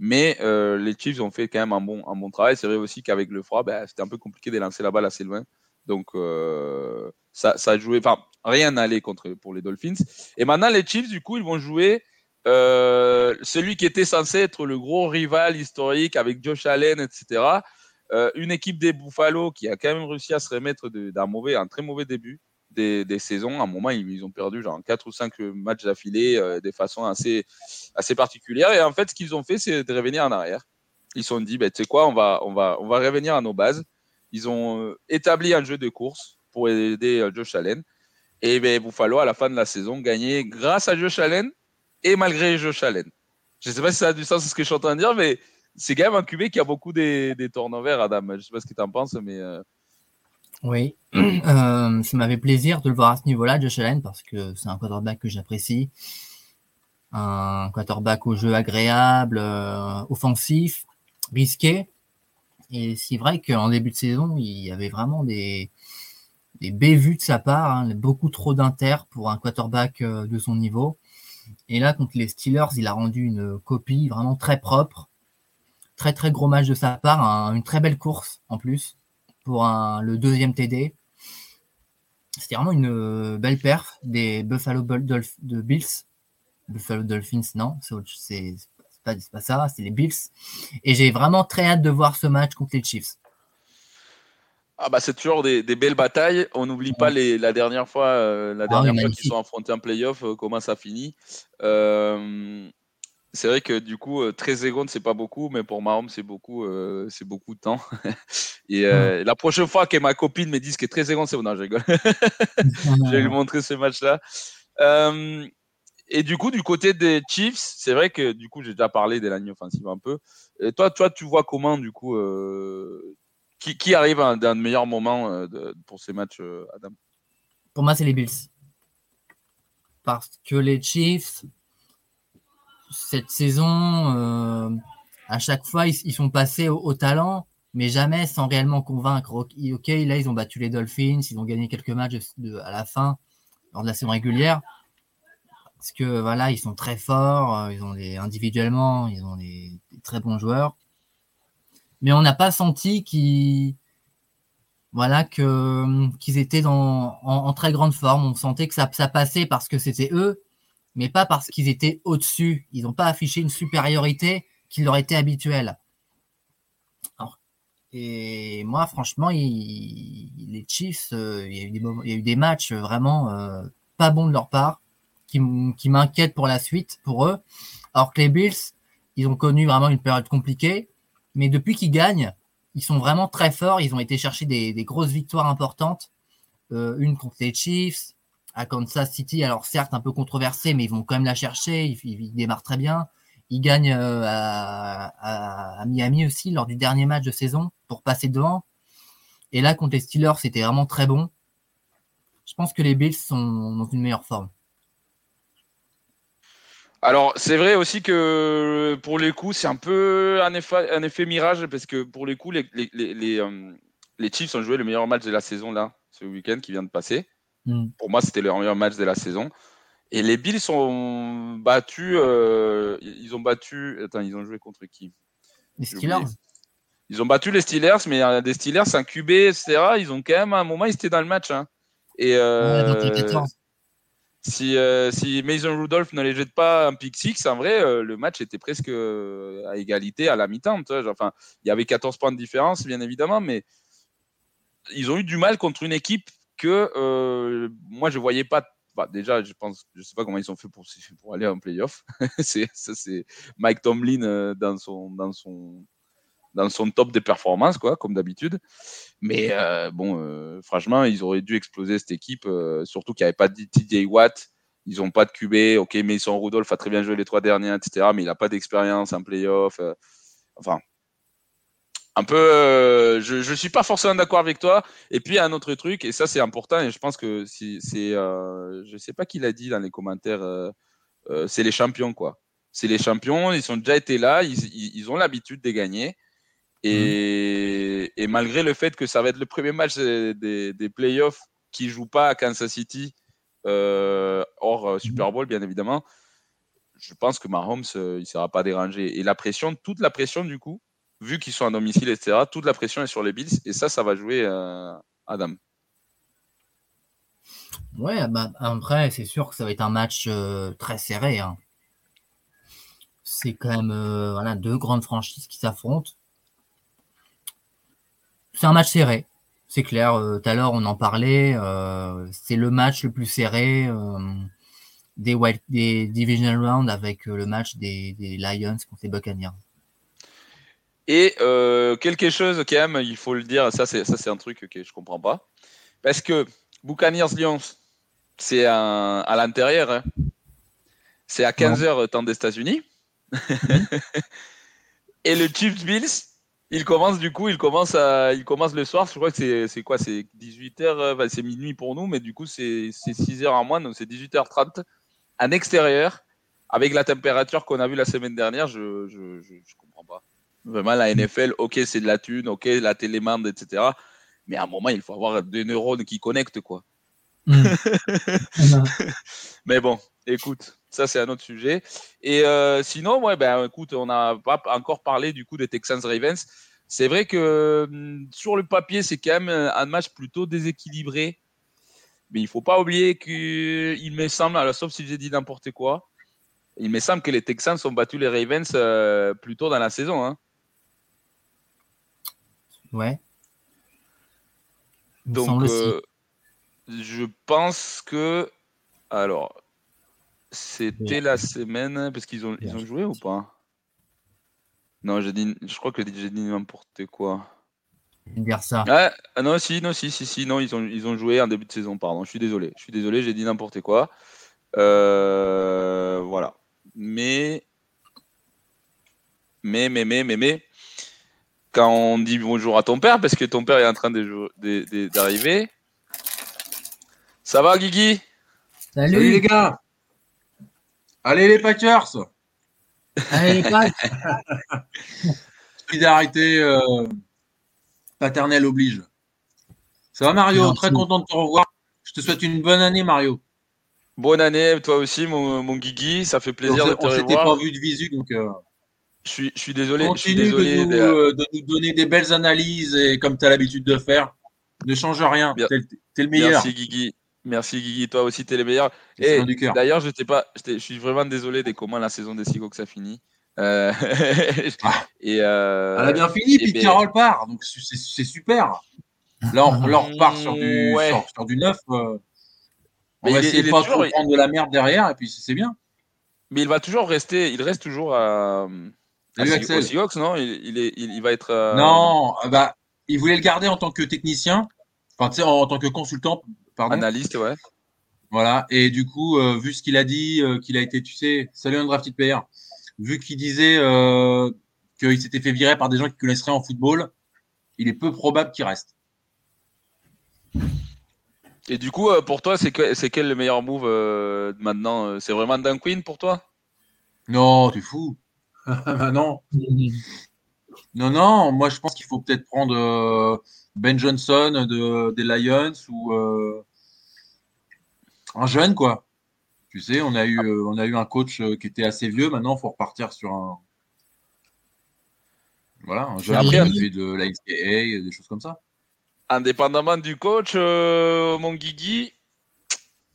Mais euh, les Chiefs ont fait quand même un bon, un bon travail. C'est vrai aussi qu'avec le froid, ben, c'était un peu compliqué de lancer la balle assez loin. Donc, euh, ça, ça a joué. Enfin, rien n'allait contre pour les Dolphins. Et maintenant, les Chiefs, du coup, ils vont jouer euh, celui qui était censé être le gros rival historique avec Josh Allen, etc. une équipe des Buffalo qui a quand même réussi à se remettre d'un mauvais, un très mauvais début des, saisons. À un moment, ils, ont perdu genre 4 ou 5 matchs d'affilée de façon assez, assez particulière. Et en fait, ce qu'ils ont fait, c'est de revenir en arrière. Ils se sont dit, ben, tu sais quoi, on va, on, va, on va revenir à nos bases. Ils ont établi un jeu de course pour aider Josh Allen. Et ben, Buffalo, à la fin de la saison, gagné grâce à Josh Allen et malgré Josh Allen. Je ne sais pas si ça a du sens ce que je suis en train de dire, mais c'est quand même un QB qui a beaucoup des, des turnovers, Adam. Je ne sais pas ce que tu en penses, mais. Euh, oui, *clears throat* euh, ça m'avait plaisir de le voir à ce niveau-là, Josh Allen, parce que c'est un quarterback que j'apprécie. Un quarterback au jeu agréable, euh, offensif, risqué. Et c'est vrai qu'en début de saison, il y avait vraiment des, des bévues de sa part, hein, beaucoup trop d'inter pour un quarterback de son niveau. Et là, contre les Steelers, il a rendu une copie vraiment très propre. Très très gros match de sa part, une très belle course en plus pour le deuxième TD. C'était vraiment une euh, belle perf des Buffalo de Bills. Buffalo Dolphins, non, c'est pas, pas ça, c'est les Bills. Et j'ai vraiment très hâte de voir ce match contre les Chiefs. Ah bah c'est toujours des, belles batailles. On n'oublie pas les, la dernière fois, euh, la ah dernière fois qu'ils sont affrontés en playoff, euh, comment ça finit. Euh, c'est vrai que du coup, 13 secondes, c'est pas beaucoup, mais pour Mahomes, c'est beaucoup, c'est beaucoup de temps. *laughs* et la prochaine fois que ma copine me dise que 13 secondes, c'est bon, non, je rigole. *laughs* je vais lui montrer ce match-là. et du coup, du côté des Chiefs, c'est vrai que du coup, j'ai déjà parlé des lignes offensives un peu. Et toi, toi, tu vois comment du coup qui, arrive à un, meilleur moment euh, pour ces matchs, euh, Adam? Pour moi, c'est les Bills. Parce que les Chiefs, cette saison, euh, à chaque fois, ils, sont passés au, talent, mais jamais sans réellement convaincre. Ok, là, ils ont battu les Dolphins, ils ont gagné quelques matchs à la fin, lors de la saison régulière. Parce que voilà, ils sont très forts, ils ont des, individuellement, ils ont des très bons joueurs mais on n'a pas senti qu'ils voilà qu'ils étaient dans, en, très grande forme. On sentait que ça passait parce que c'était eux, mais pas parce qu'ils étaient au-dessus. Ils n'ont pas affiché une supériorité qui leur était habituelle. et moi, franchement, les Chiefs, euh, il, y a eu des matchs vraiment euh, pas bons de leur part, qui, qui m'inquiètent pour la suite, pour eux. Alors que les Bills, ils ont connu vraiment une période compliquée mais depuis qu'ils gagnent, ils sont vraiment très forts. Ils ont été chercher des, grosses victoires importantes. Euh, une contre les Chiefs, à Kansas City. Alors certes un peu controversé, mais ils vont quand même la chercher. Ils, démarrent très bien. Ils gagnent euh, à, Miami aussi lors du dernier match de saison pour passer devant. Et là contre les Steelers, c'était vraiment très bon. Je pense que les Bills sont dans une meilleure forme. Alors, c'est vrai aussi que pour les coups, c'est un peu un effet, mirage parce que pour les coups, les, les, euh, Chiefs ont joué le meilleur match de la saison là, ce week-end qui vient de passer. Hmm. Pour moi, c'était leur meilleur match de la saison. Et les Bills sont battus. Euh, ils ont battu. Attends, ils ont joué contre qui? Les Steelers. Ils ont battu les Steelers, mais euh, des Steelers, c'est un QB, etc. Ils ont quand même, à un moment, ils étaient dans le match. Hein. Et, si, euh, si Mason Rudolph ne les jette pas un pick six, en vrai, euh, le match était presque euh, à égalité à la mi-temps. Enfin, il y avait 14 points de différence, bien évidemment, mais ils ont eu du mal contre une équipe que moi, je voyais pas. Bah, déjà, je pense, je sais pas comment ils ont fait pour, pour aller en playoff. *laughs* c'est, ça, c'est Mike Tomlin dans son, dans son, dans son top des performances, quoi, comme d'habitude. Mais euh, bon, euh, franchement, ils auraient dû exploser cette équipe, euh, surtout qu'il n'y avait pas de TJ Watt. Ils n'ont pas de QB. Ok, mais Mason Rudolph a très bien joué les trois derniers, etc. Mais il n'a pas d'expérience en playoff. enfin, un peu. je ne suis pas forcément d'accord avec toi. Et puis, un autre truc, et ça, c'est important, et je pense que c'est. je ne sais pas qui l'a dit dans les commentaires. c'est les champions, quoi. C'est les champions, ils ont déjà été là, ils, ils ont l'habitude de gagner. Mmh. Et, malgré le fait que ça va être le premier match des, des, playoffs qui ne joue pas à Kansas City, euh, hors euh, Super mmh. Bowl, bien évidemment, je pense que Mahomes, euh, il ne sera pas dérangé. Et la pression, toute la pression, du coup, vu qu'ils sont à domicile, etc., toute la pression est sur les Bills. Et ça, ça va jouer Adam. Ouais, bah, après, c'est sûr que ça va être un match très serré. Hein. C'est quand même voilà, deux grandes franchises qui s'affrontent. c'est un match serré. C'est clair. tout à l'heure, on en parlait. c'est le match le plus serré des, divisional rounds avec le match des, des Lions contre les Buccaneers. Et euh, quelque chose quand même, il faut le dire, ça c'est ça c'est un truc que je comprends pas, parce que Buccaneers Lions, c'est à l'intérieur, hein. c'est à 15 h temps des États-Unis, *laughs* et le Chiefs Bills, il commence du coup, il commence à, il commence le soir, je crois que c'est quoi, c'est 18 h c'est minuit pour nous, mais du coup c'est 6 h en moins, donc c'est 18h30 en extérieur avec la température qu'on a vue la semaine dernière, je, je comprends pas. Vraiment, la NFL, ok, c'est de la thune, ok, la télémande, etc. Mais à un moment, il faut avoir des neurones qui connectent, quoi. Mm. *laughs* Mais bon, écoute, ça c'est un autre sujet. Et euh, sinon, ouais, ben écoute, on n'a pas encore parlé du coup des Texans Ravens. C'est vrai que mm, sur le papier, c'est quand même un match plutôt déséquilibré. Mais il faut pas oublier qu'il me semble, alors, sauf si j'ai dit n'importe quoi, il me semble que les Texans ont battu les Ravens euh, plus tôt dans la saison. Hein. Ouais. Donc, euh, je pense que. Alors, c'était la semaine. Parce qu'ils ont, ils ont joué ou pas? Non, j'ai dit, je crois que j'ai dit n'importe quoi. Dire ça. Ah, ah, non, si, non, si, si, si, non, ils ont, ils ont joué en début de saison, pardon. Je suis désolé. Je suis désolé, j'ai dit n'importe quoi. Euh, voilà. Mais. Mais, mais, mais, mais, mais quand on dit bonjour à ton père, parce que ton père est en train d'arriver. Ça va, Guigui? Salut. les gars Allez les Packers Allez les Packers *laughs* Solidarité euh, paternelle oblige. Ça va Mario? Très content de te revoir. Je te souhaite une bonne année Mario. Bonne année, toi aussi mon, mon Guigui, ça fait plaisir de te revoir. On s'était pas vu de visu, donc... Euh, je suis, je suis désolé. Continue désolé de, nous, euh, de, nous, donner des belles analyses et comme tu as l'habitude de faire. Ne change rien. Tu es, le meilleur. Merci Guigui. Merci Guigui. Toi aussi, tu es le meilleur. Et d'ailleurs, je pas. Je suis vraiment désolé de comment la saison des Seahawks a fini. Euh... Ah. *laughs* et euh... Elle a bien fini, puis ben... Carole part. Donc c'est super. Là, on, là, on repart sur du, ouais. sur, sur, du neuf. Euh... On va essayer de pas toujours... prendre de la merde derrière, et puis c'est bien. Mais il va toujours rester. Il reste toujours à. Ah, Seahawks, non? Il, est, il, va être. Euh, non, euh, bah, il voulait le garder en tant que technicien, enfin, en, en tant que consultant, pardon. Analyste, ouais. Voilà, et du coup, euh, vu ce qu'il a dit, qu'il a été, tu sais, salut un drafted player, vu qu'il disait qu'il s'était fait virer par des gens qui connaissent rien en football, il est peu probable qu'il reste. Et du coup, pour toi, c'est quel le meilleur move maintenant? C'est vraiment Dan Quinn pour toi? Non, tu fou. *laughs* non. non, non, moi je pense qu'il faut peut-être prendre euh, Ben Johnson de, des Lions ou euh, un jeune, quoi. Tu sais, on a eu, euh, on a eu un coach qui était assez vieux, maintenant il faut repartir sur un. Voilà, un jeune Après, de la XPA, des choses comme ça. Indépendamment du coach, mon Guigui,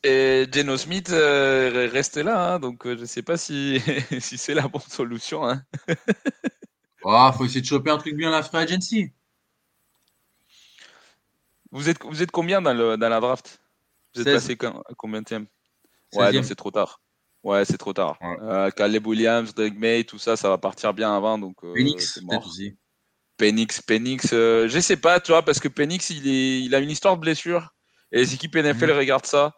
et Geno Smith euh, reste là, hein, donc euh, je ne sais pas si, *laughs* si c'est la bonne solution. Il hein. *laughs* oh, faut essayer de choper un truc bien à la free agency. Vous êtes, vous êtes combien dans, le, dans la draft? Vous êtes passé combien de Ouais, c'est trop tard. Ouais, c'est trop tard. Euh, Caleb Williams, Drake May, tout ça, ça va partir bien avant. Donc, Penix, peut-être aussi. Penix, Penix, je sais pas, tu vois, parce que Penix, il, est, il a une histoire de blessure. Et les équipes NFL mhm. regardent ça.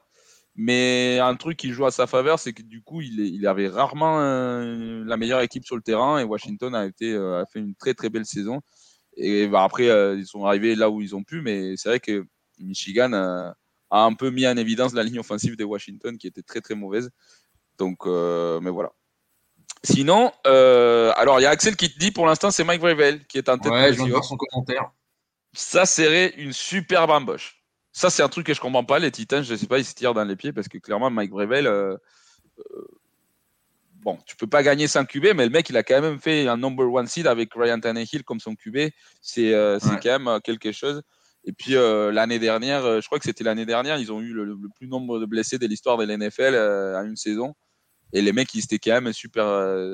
Mais un truc qui joue à sa faveur, c'est que du coup, il, il avait rarement euh, la meilleure équipe sur le terrain et Washington a, été, euh, a fait une très très belle saison. Et bah, après, euh, ils sont arrivés là où ils ont pu, mais c'est vrai que Michigan a un peu mis en évidence la ligne offensive de Washington qui était très très mauvaise. Donc, mais voilà. Sinon, alors il y a Axel qui te dit pour l'instant c'est Mike Vrabel qui est en tête. Ouais, je viens de voir son commentaire. Ça serait une superbe embauche. Ça, c'est un truc que je comprends pas. Les Titans, je sais pas, ils se tirent dans les pieds parce que clairement, Mike Brevel, euh, euh, bon, tu peux pas gagner sans QB, mais le mec, il a quand même fait un number one seed avec Ryan Tannehill comme son QB. C'est euh, quand même quelque chose. Et puis l'année dernière, je crois que c'était l'année dernière, ils ont eu le, plus nombre de blessés de l'histoire de l'NFL à une saison. Et les mecs, ils étaient quand même super.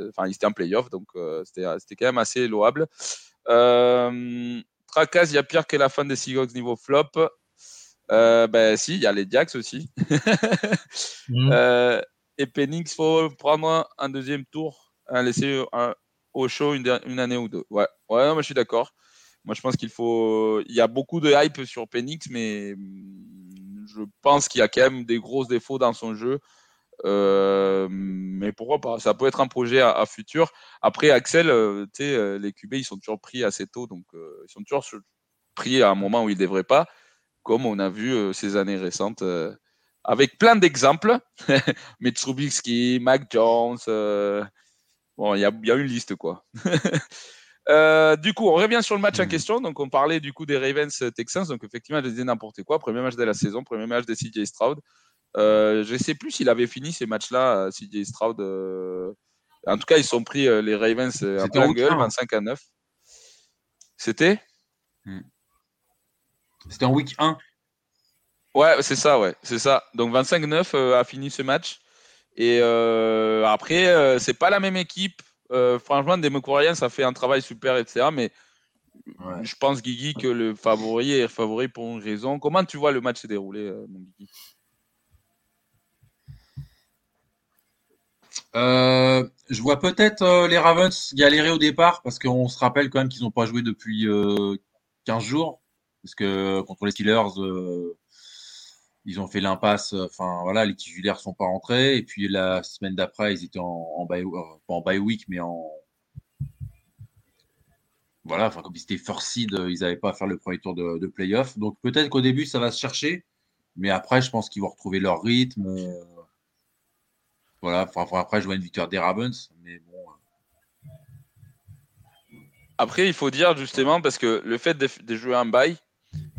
Enfin, ils étaient en playoff, donc c'était quand même assez louable. Stracas, il y a pire que la fin des Seahawks niveau flop. Euh, ben si, il y a les Diax aussi. Mm. *laughs* Euh, et Penix, faut prendre un deuxième tour, un laisser au show une, année ou deux. Ouais, ouais, moi je suis d'accord. Moi je pense qu'il faut. Il y a beaucoup de hype sur Penix, mais mm, je pense qu'il y a quand même des gros défauts dans son jeu. Euh, mais pourquoi pas? Ça peut être un projet à, futur. Après, Axel, tu sais, les QB, ils sont toujours pris assez tôt, donc ils sont toujours pris à un moment où ils ne devraient pas comme on a vu euh, ces années récentes, euh, avec plein d'exemples. *laughs* Mitsubishi, Mac Jones, euh, bon, il y a, y a, une liste, quoi. *laughs* du coup, on revient sur le match en hmm. question. Donc, on parlait du coup des Ravens Texans. Donc, effectivement, je disais n'importe quoi. Premier match de la saison, premier match de CJ Stroud. je ne sais plus s'il avait fini ces matchs-là, CJ Stroud. En tout cas, ils sont pris les Ravens en plein gueule, 25 à 9. C'était? Hmm. C'était en week 1. Ouais, c'est ça, ouais, c'est ça. Donc 25-9 euh, a fini ce match. Et euh, après, euh, c'est pas la même équipe. franchement, Demokourian, ça fait un travail super, etc. Mais je pense, Guigui, que le favori est favori pour une raison. Comment tu vois le match se dérouler, mon Guigui? Je vois peut-être les Ravens galérer au départ parce qu'on se rappelle quand même qu'ils n'ont pas joué depuis 15 jours parce que contre les Steelers, euh, ils ont fait l'impasse. Enfin voilà, les titulaires sont pas rentrés. Et puis la semaine d'après, ils étaient en, bye, euh, pas en bye week, mais en voilà, enfin comme ils étaient first seed, ils n'avaient pas à faire le premier tour de, de playoff. Donc peut-être qu'au début ça va se chercher, mais après je pense qu'ils vont retrouver leur rythme. Euh, voilà, enfin, après je vois une victoire des Ravens, mais bon. Après, il faut dire justement parce que le fait de, de jouer un bail,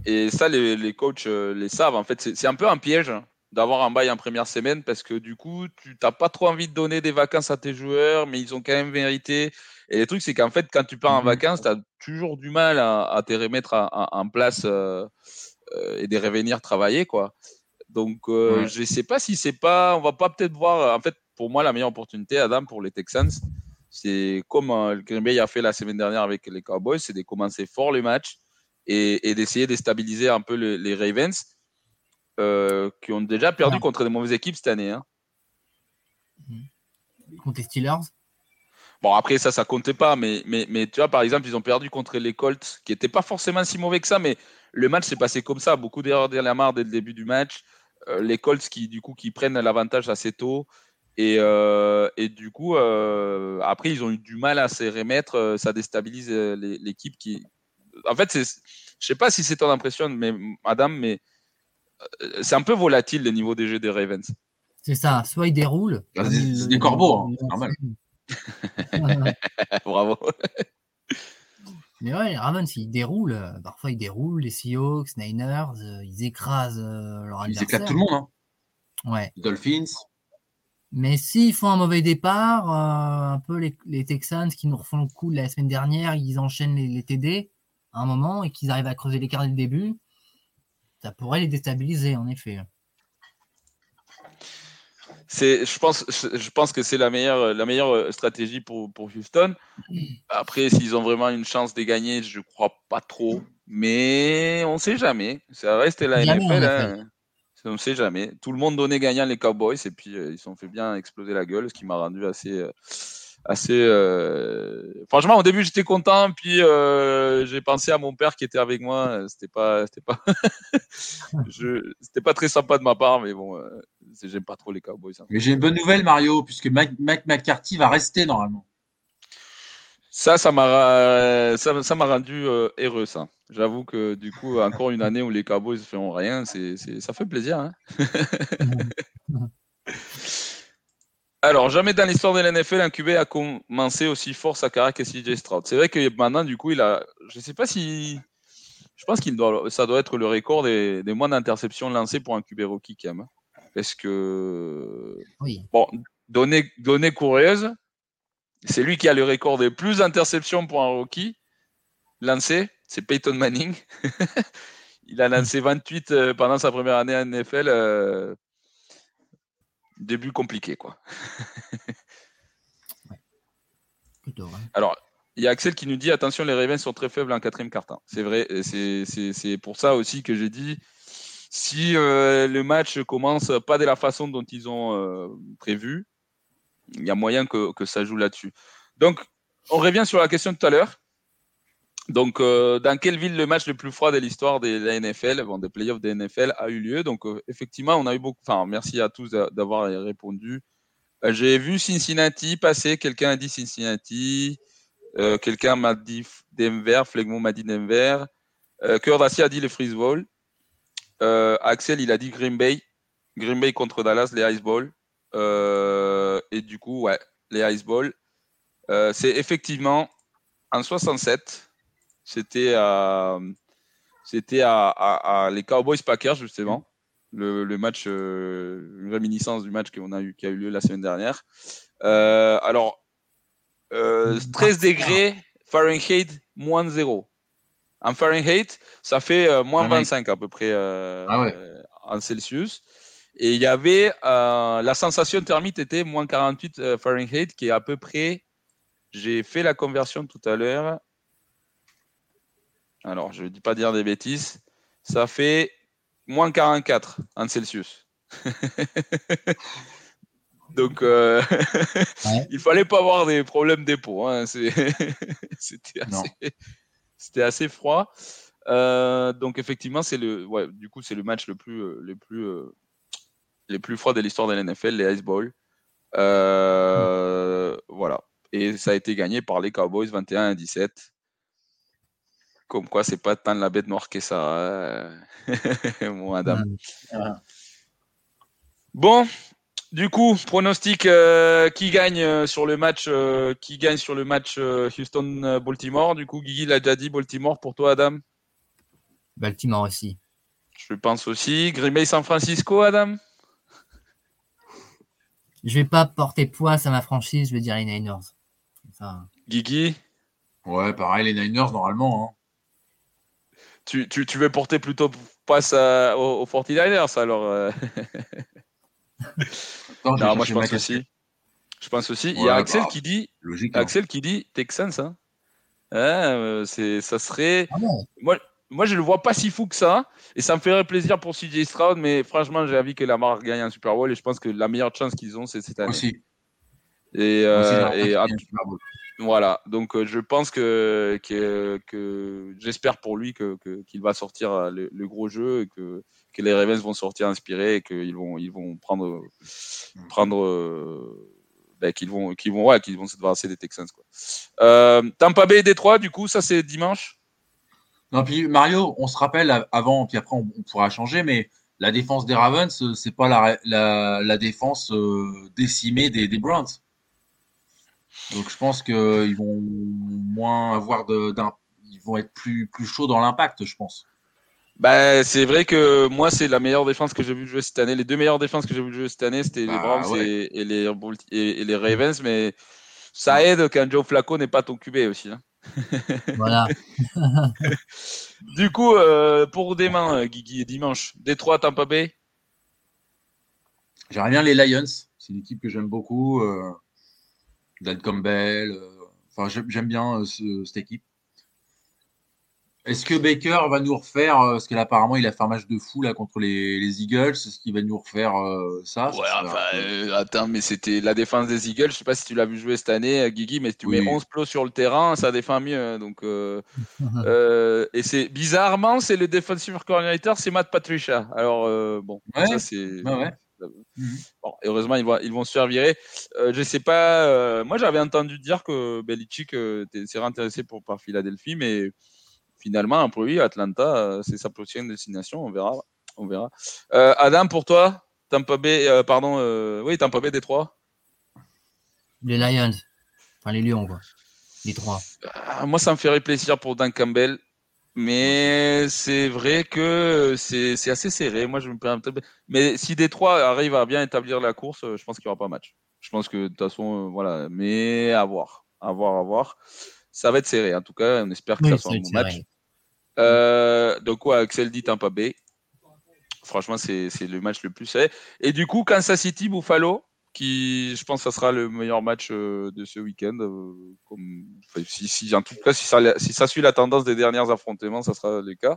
et ça, les, les coachs euh, les savent. En fait, c'est un peu un piège d'avoir un bail en première semaine parce que du coup, tu n'as pas trop envie de donner des vacances à tes joueurs, mais ils ont quand même vérité. Et le truc, c'est qu'en fait, quand tu pars en mhm. vacances, tu as toujours du mal à, te remettre en place euh, euh, et de revenir travailler. quoi. Donc, je ne sais pas si c'est pas. On va pas peut-être voir. En fait, pour moi, la meilleure opportunité, Adam, pour les Texans, c'est comme le Green Bay a fait la semaine dernière avec les Cowboys, c'est de commencer fort les matchs et, d'essayer de stabiliser un peu les Ravens euh, qui ont déjà perdu contre des mauvaises équipes cette année. Hein. Contre les Steelers? Bon, après, ça, ça comptait pas, mais, mais, mais tu vois, par exemple, ils ont perdu contre les Colts, qui n'étaient pas forcément si mauvais que ça, mais le match s'est passé comme ça. Beaucoup d'erreurs derrière la dès le début du match. Euh, les Colts qui, du coup, qui prennent l'avantage assez tôt. Et, euh, et du coup, après, ils ont eu du mal à se remettre. ça déstabilise l'équipe qui, en fait, je sais pas si c'est ton impression, mais madame, mais euh, c'est un peu volatile le niveau des jeux des Ravens. C'est ça, soit ils déroulent. Ah, c'est des corbeaux, hein, normal. *laughs* Bravo. *laughs* Mais ouais, les Ravens, ils déroulent. Euh, parfois, ils déroulent. Les Seahawks, Niners, euh, ils écrasent leur Ils éclatent tout le monde. Hein. Ouais. Dolphins. Mais s'ils font un mauvais départ, un peu les, Texans qui nous refont le coup de la semaine dernière, ils enchaînent les TD un moment et qu'ils arrivent à creuser l'écart dès le début, ça pourrait les déstabiliser, en effet. C'est, je, pense, je pense que c'est la meilleure, la meilleure stratégie pour, pour Houston. Après, s'ils ont vraiment une chance de gagner, je ne crois pas trop. Mais on ne sait jamais. Ça reste la NFL. Hein. On ne sait jamais. Tout le monde donnait gagnant les Cowboys et puis euh, ils sont fait bien exploser la gueule, ce qui m'a rendu assez, euh, assez. Euh, franchement, au début, j'étais content, puis euh, j'ai pensé à mon père qui était avec moi. C'était pas, c'était pas, *laughs* je... c'était pas très sympa de ma part, mais bon, euh, j'aime pas trop les Cowboys. Hein. Mais j'ai une bonne nouvelle, Mario, puisque Mike, McCarthy va rester normalement. Ça, ça m'a, ça, ça m'a rendu heureux, ça. J'avoue que du coup, encore une année où les Cowboys ne font rien, c'est, ça fait plaisir. Hein *laughs* Alors, jamais dans l'histoire de l'NFL, un QB a commencé aussi fort sa carrière que CJ Stroud. C'est vrai que maintenant, du coup, il a. Je ne sais pas si. Je pense qu'il doit, ça doit être le record des, des moins d'interceptions lancées pour un QB rookie, quand même. Hein. Parce que. Oui. Bon, données, données c'est lui qui a le record des plus d'interceptions pour un rookie lancé. C'est Peyton Manning. *laughs* il a lancé 28 euh, pendant sa première année en NFL. Euh, début compliqué, quoi. *laughs* Plutôt, Alors, il y a Axel qui nous dit attention, les Ravens sont très faibles en quatrième carton. C'est vrai, c'est pour ça aussi que j'ai dit si le match commence pas de la façon dont ils ont prévu, il y a moyen que, que ça joue là-dessus. Donc, on revient sur la question de tout à l'heure. Donc, euh, dans quelle ville le match le plus froid de l'histoire de la NFL, bon, des playoffs de NFL, a eu lieu Donc, euh, effectivement, on a eu beaucoup. Enfin, merci à tous d'avoir répondu. Euh, j'ai vu Cincinnati passer. Quelqu'un a dit Cincinnati. Quelqu'un m'a dit Denver. Flegmont m'a dit Denver. Euh, a dit les Freeze Bowl. Axel, il a dit Green Bay. Green Bay contre Dallas, les Ice Bowl. et du coup, ouais, les Ice Bowl. C'est effectivement en 67 c'était à, c'était à, les Cowboys Packers justement. Le, match, euh, une réminiscence du match qu'on a eu, qui a eu lieu la semaine dernière. Euh, alors, 13 euh, degrés Fahrenheit moins 0. En Fahrenheit, ça fait moins 25 à peu près ah en Celsius. Et il y avait la sensation thermique était moins 48 Fahrenheit, qui est à peu près, j'ai fait la conversion tout à l'heure, alors je ne dis pas dire des bêtises, ça fait moins 44 en Celsius. *laughs* Donc, euh, *laughs* il fallait pas avoir des problèmes d'épaule. Hein. *laughs* C'était assez, froid. Euh, donc, effectivement, c'est le, ouais, du coup, c'est le match le plus, euh, les plus, euh, les plus froids de l'histoire de la NFL, les Ice Bowl. Voilà. Et ça a été gagné par les Cowboys 21 à 17. Comme quoi, c'est pas tant la bête noire que ça, hein. *laughs* mon Adam. Bon, du coup, pronostic euh, qui gagne euh, sur le match, euh, qui gagne sur le match Houston-Baltimore? Du coup, Guigui l'a déjà dit, Baltimore pour toi, Adam? Baltimore aussi. Je pense aussi. Green Bay San Francisco, Adam? Je vais pas porter poids à ma franchise, je vais dire les Niners. Guigui? Ouais, pareil, les Niners normalement. Hein tu, tu, tu, veux porter plutôt passe aux, 49ers alors euh. *laughs* non, moi je pense aussi. Je pense aussi. Il y a Axel bah, qui dit logique, hein. Axel qui dit Texans. Hein. Ah, c'est, ça serait. Ah moi, moi, je le vois pas si fou que ça. Et ça me ferait plaisir pour CJ Stroud, mais franchement, j'ai envie que la marque gagne un Super Bowl et je pense que la meilleure chance qu'ils ont, c'est cette année. Aussi. Et, euh, et voilà, donc euh, je pense que, que, j'espère pour lui que, qu'il va sortir euh, le, gros jeu et que, que les Ravens vont sortir inspirés et qu'ils vont, ils vont prendre, prendre euh, ben, qu'ils vont, qu'ils vont, ouais, qu'ils vont se débarrasser des Texans. Quoi. Euh, Tampa Bay et Détroit, du coup, ça c'est dimanche? Non, puis Mario, on se rappelle avant, puis après on, pourra changer, mais la défense des Ravens, c'est pas la, la, la défense décimée des, des Browns. Donc je pense qu'ils vont moins avoir de, ils vont être plus, plus chauds dans l'impact, je pense. Bah, c'est vrai que moi, c'est la meilleure défense que j'ai vu jouer cette année. Les deux meilleures défenses que j'ai vu jouer cette année, c'était les bah, Browns et, les, et, les Ravens. Mais ça aide qu'un Joe Flacco n'est pas ton QB aussi. Hein. *laughs* Voilà. *laughs* du coup, euh, pour demain, euh, Guigui, dimanche, Détroit, Tampa Bay J'aimerais bien les Lions. C'est une équipe que j'aime beaucoup. Euh, Dan Campbell. Euh, enfin, j'aime bien euh, cette équipe. Est-ce que Baker va nous refaire, euh, parce qu'apparemment il a fait un match de fou là contre les, Eagles, est-ce qu'il va nous refaire ça? Ouais, enfin, attends, mais c'était la défense des Eagles, je sais pas si tu l'as vu jouer cette année, Guigui, mais tu mets 11 plots sur le terrain, ça défend mieux. Donc, et c'est bizarrement, c'est le defensive coordinator, c'est Matt Patricia. Alors, bon, ça c'est. ouais. Mhm. Bon, heureusement, ils vont, ils vont se faire virer. Euh, je sais pas. Euh, moi, j'avais entendu dire que Belichick euh, serait intéressé pour, par Philadelphie, mais finalement, pour lui, Atlanta, c'est sa prochaine destination. On verra. On verra. Adam, pour toi, Tampa Bay, pardon, oui, Tampa Bay, Détroit. Les Lions. Enfin, les Lions, quoi. Les trois. Moi, ça me ferait plaisir pour Dan Campbell. Mais c'est vrai que c'est assez serré. Moi, je me permets Mais si Détroit arrive à bien établir la course, je pense qu'il n'y aura pas match. Je pense que de toute façon, euh, voilà. Mais à voir. À voir, à voir. Ça va être serré. En tout cas, on espère que ça soit un bon match. Euh, donc, quoi, Axel dit Tampa Bay. Franchement, c'est le match le plus serré. Et du coup, Kansas City, Buffalo, qui, je pense, ça sera le meilleur match euh, de ce week-end. si, en tout cas, si ça, si ça suit la tendance des derniers affrontements, ça sera le cas.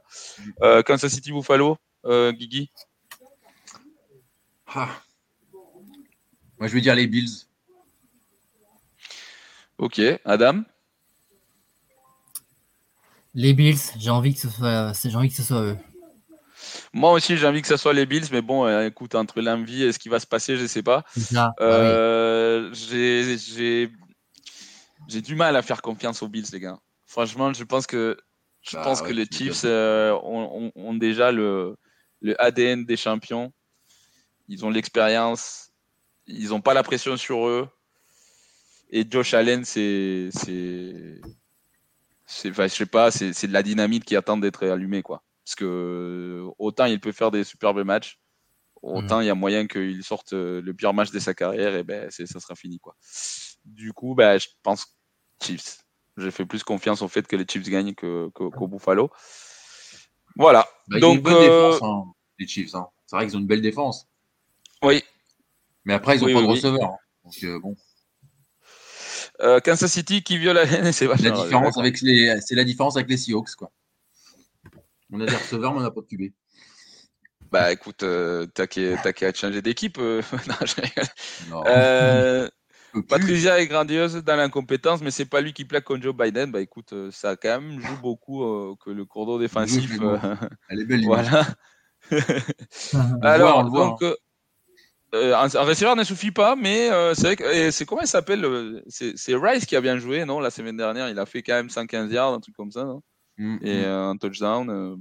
Euh, Kansas City Buffalo, euh, Guigui ah. Moi, je vais dire les Bills. Ok, Adam? Les Bills, j'ai envie que ce soit, j'ai envie que ce soit eux. Moi aussi, j'ai envie que ce soit les Bills, mais bon, euh, écoute, entre l'envie et ce qui va se passer, je ne sais pas. Ah euh, j'ai du mal à faire confiance aux Bills, les gars. Franchement, je pense que, je bah pense que les Chiefs euh, ont, déjà le, le ADN des champions. Ils ont l'expérience. Ils n'ont pas la pression sur eux. Et Josh Allen, c'est. c'est je sais pas, c'est de la dynamite qui attend d'être allumée, quoi. Parce que autant il peut faire des superbes matchs, autant mhm. il y a moyen qu'il sorte euh, le pire match de sa carrière et ben ça sera fini quoi. Du coup, ben, je pense Chiefs. J'ai fait plus confiance au fait que les Chiefs gagnent qu'au que, Buffalo. Voilà. Bah, Donc, une bonne euh, défense, hein, les Chiefs. Hein. C'est vrai qu'ils ont une belle défense. Oui. Mais après, ils n'ont pas de receveur. Hein. Donc, euh, bon. Kansas City qui viole la c'est la différence avec les, c'est la différence avec les Seahawks quoi. On a des receveurs, mais on n'a pas de QB. Bah écoute, euh, t'as qu'à changer d'équipe. Euh, *laughs* non, je euh, *laughs* Patricia est grandiose dans l'incompétence, mais c'est pas lui qui plaque contre Joe Biden. Bah écoute, euh, ça quand même joue beaucoup que le cours défensif. Elle est belle. *laughs* voilà. Alors, donc, un, receveur ne suffit pas, mais c'est vrai que c'est comment il s'appelle C'est Rice qui a bien joué, non La semaine dernière, il a fait quand même 115 yards, un truc comme ça, non? Mm, et mm. un touchdown. Euh,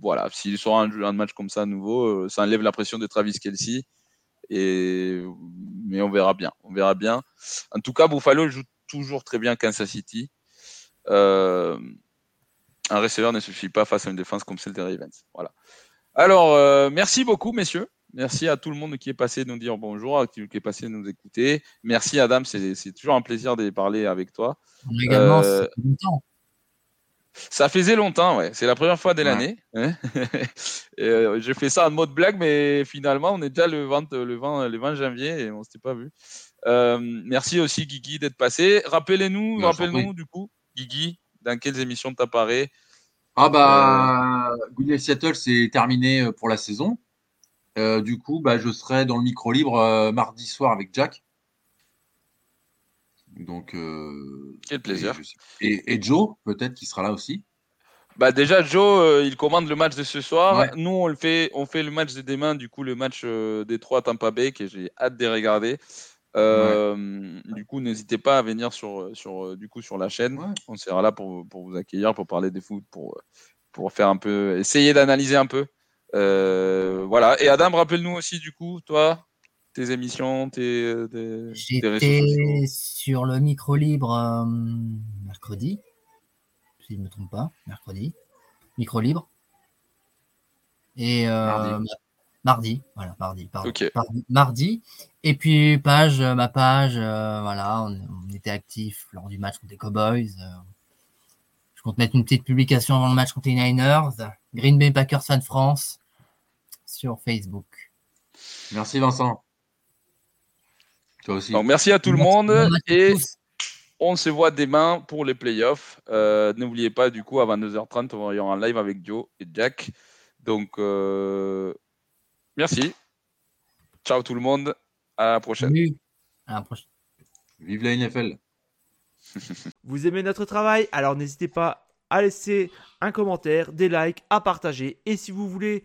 voilà, s'il sort un, un, match comme ça à nouveau, euh, ça enlève la pression de Travis Kelsey. Et... Mais on verra bien. On verra bien. En tout cas, Buffalo joue toujours très bien Kansas City. Euh, un receveur ne suffit pas face à une défense comme celle des Ravens. Voilà. Alors, merci beaucoup, messieurs. Merci à tout le monde qui est passé nous dire bonjour, qui est passé nous écouter. Merci Adam, c'est toujours un plaisir de parler avec toi. Également, euh, longtemps. Ça faisait longtemps, ouais. C'est la première fois de l'année. Hein. *laughs* euh, J'ai fait ça en mode blague, mais finalement, on est déjà le 20, le 20, le 20 janvier et on ne s'était pas vu. Euh, merci aussi, Guigui, d'être passé. Rappelez-nous, rappelez-nous, du coup, Guigui, dans quelles émissions tu apparais Ah, bah, euh... Seattle, c'est terminé euh, pour la saison. Euh, du coup, bah, je serai dans le micro libre euh, mardi soir avec Jack. Donc, euh, quel plaisir. Et, Joe, peut-être, qui sera là aussi. Bah déjà, Joe, euh, il commande le match de ce soir. Nous, on le fait, on fait le match de demain, du coup, le match euh, des trois Tampa Bay, que j'ai hâte de regarder. Du coup, n'hésitez pas à venir sur, sur, du coup, sur la chaîne. On sera là pour, pour, vous accueillir, pour parler des foot, pour, pour faire un peu, essayer d'analyser un peu. voilà. Et Adam, rappelle-nous aussi, du coup, toi, tes émissions, tes, euh, J'étais sur le micro libre euh, mercredi, si je ne me trompe pas, mercredi, micro libre. Et euh, mardi. voilà, mardi, pardon. Mardi, Et puis page, ma page, voilà, on, était actif lors du match contre les Cowboys. je compte mettre une petite publication avant le match contre les Niners, Green Bay Packers Fan France sur Facebook. Merci Vincent merci à tout le monde et on se voit demain pour les playoffs. Euh, n'oubliez pas, du coup, à 22h30, il y aura un live avec Joe et Jack. Donc, euh, merci. Ciao tout le monde. À la prochaine. À la prochaine. Vive la NFL. *laughs* Vous aimez notre travail? Alors n'hésitez pas à laisser un commentaire, des likes, à partager. Et si vous voulez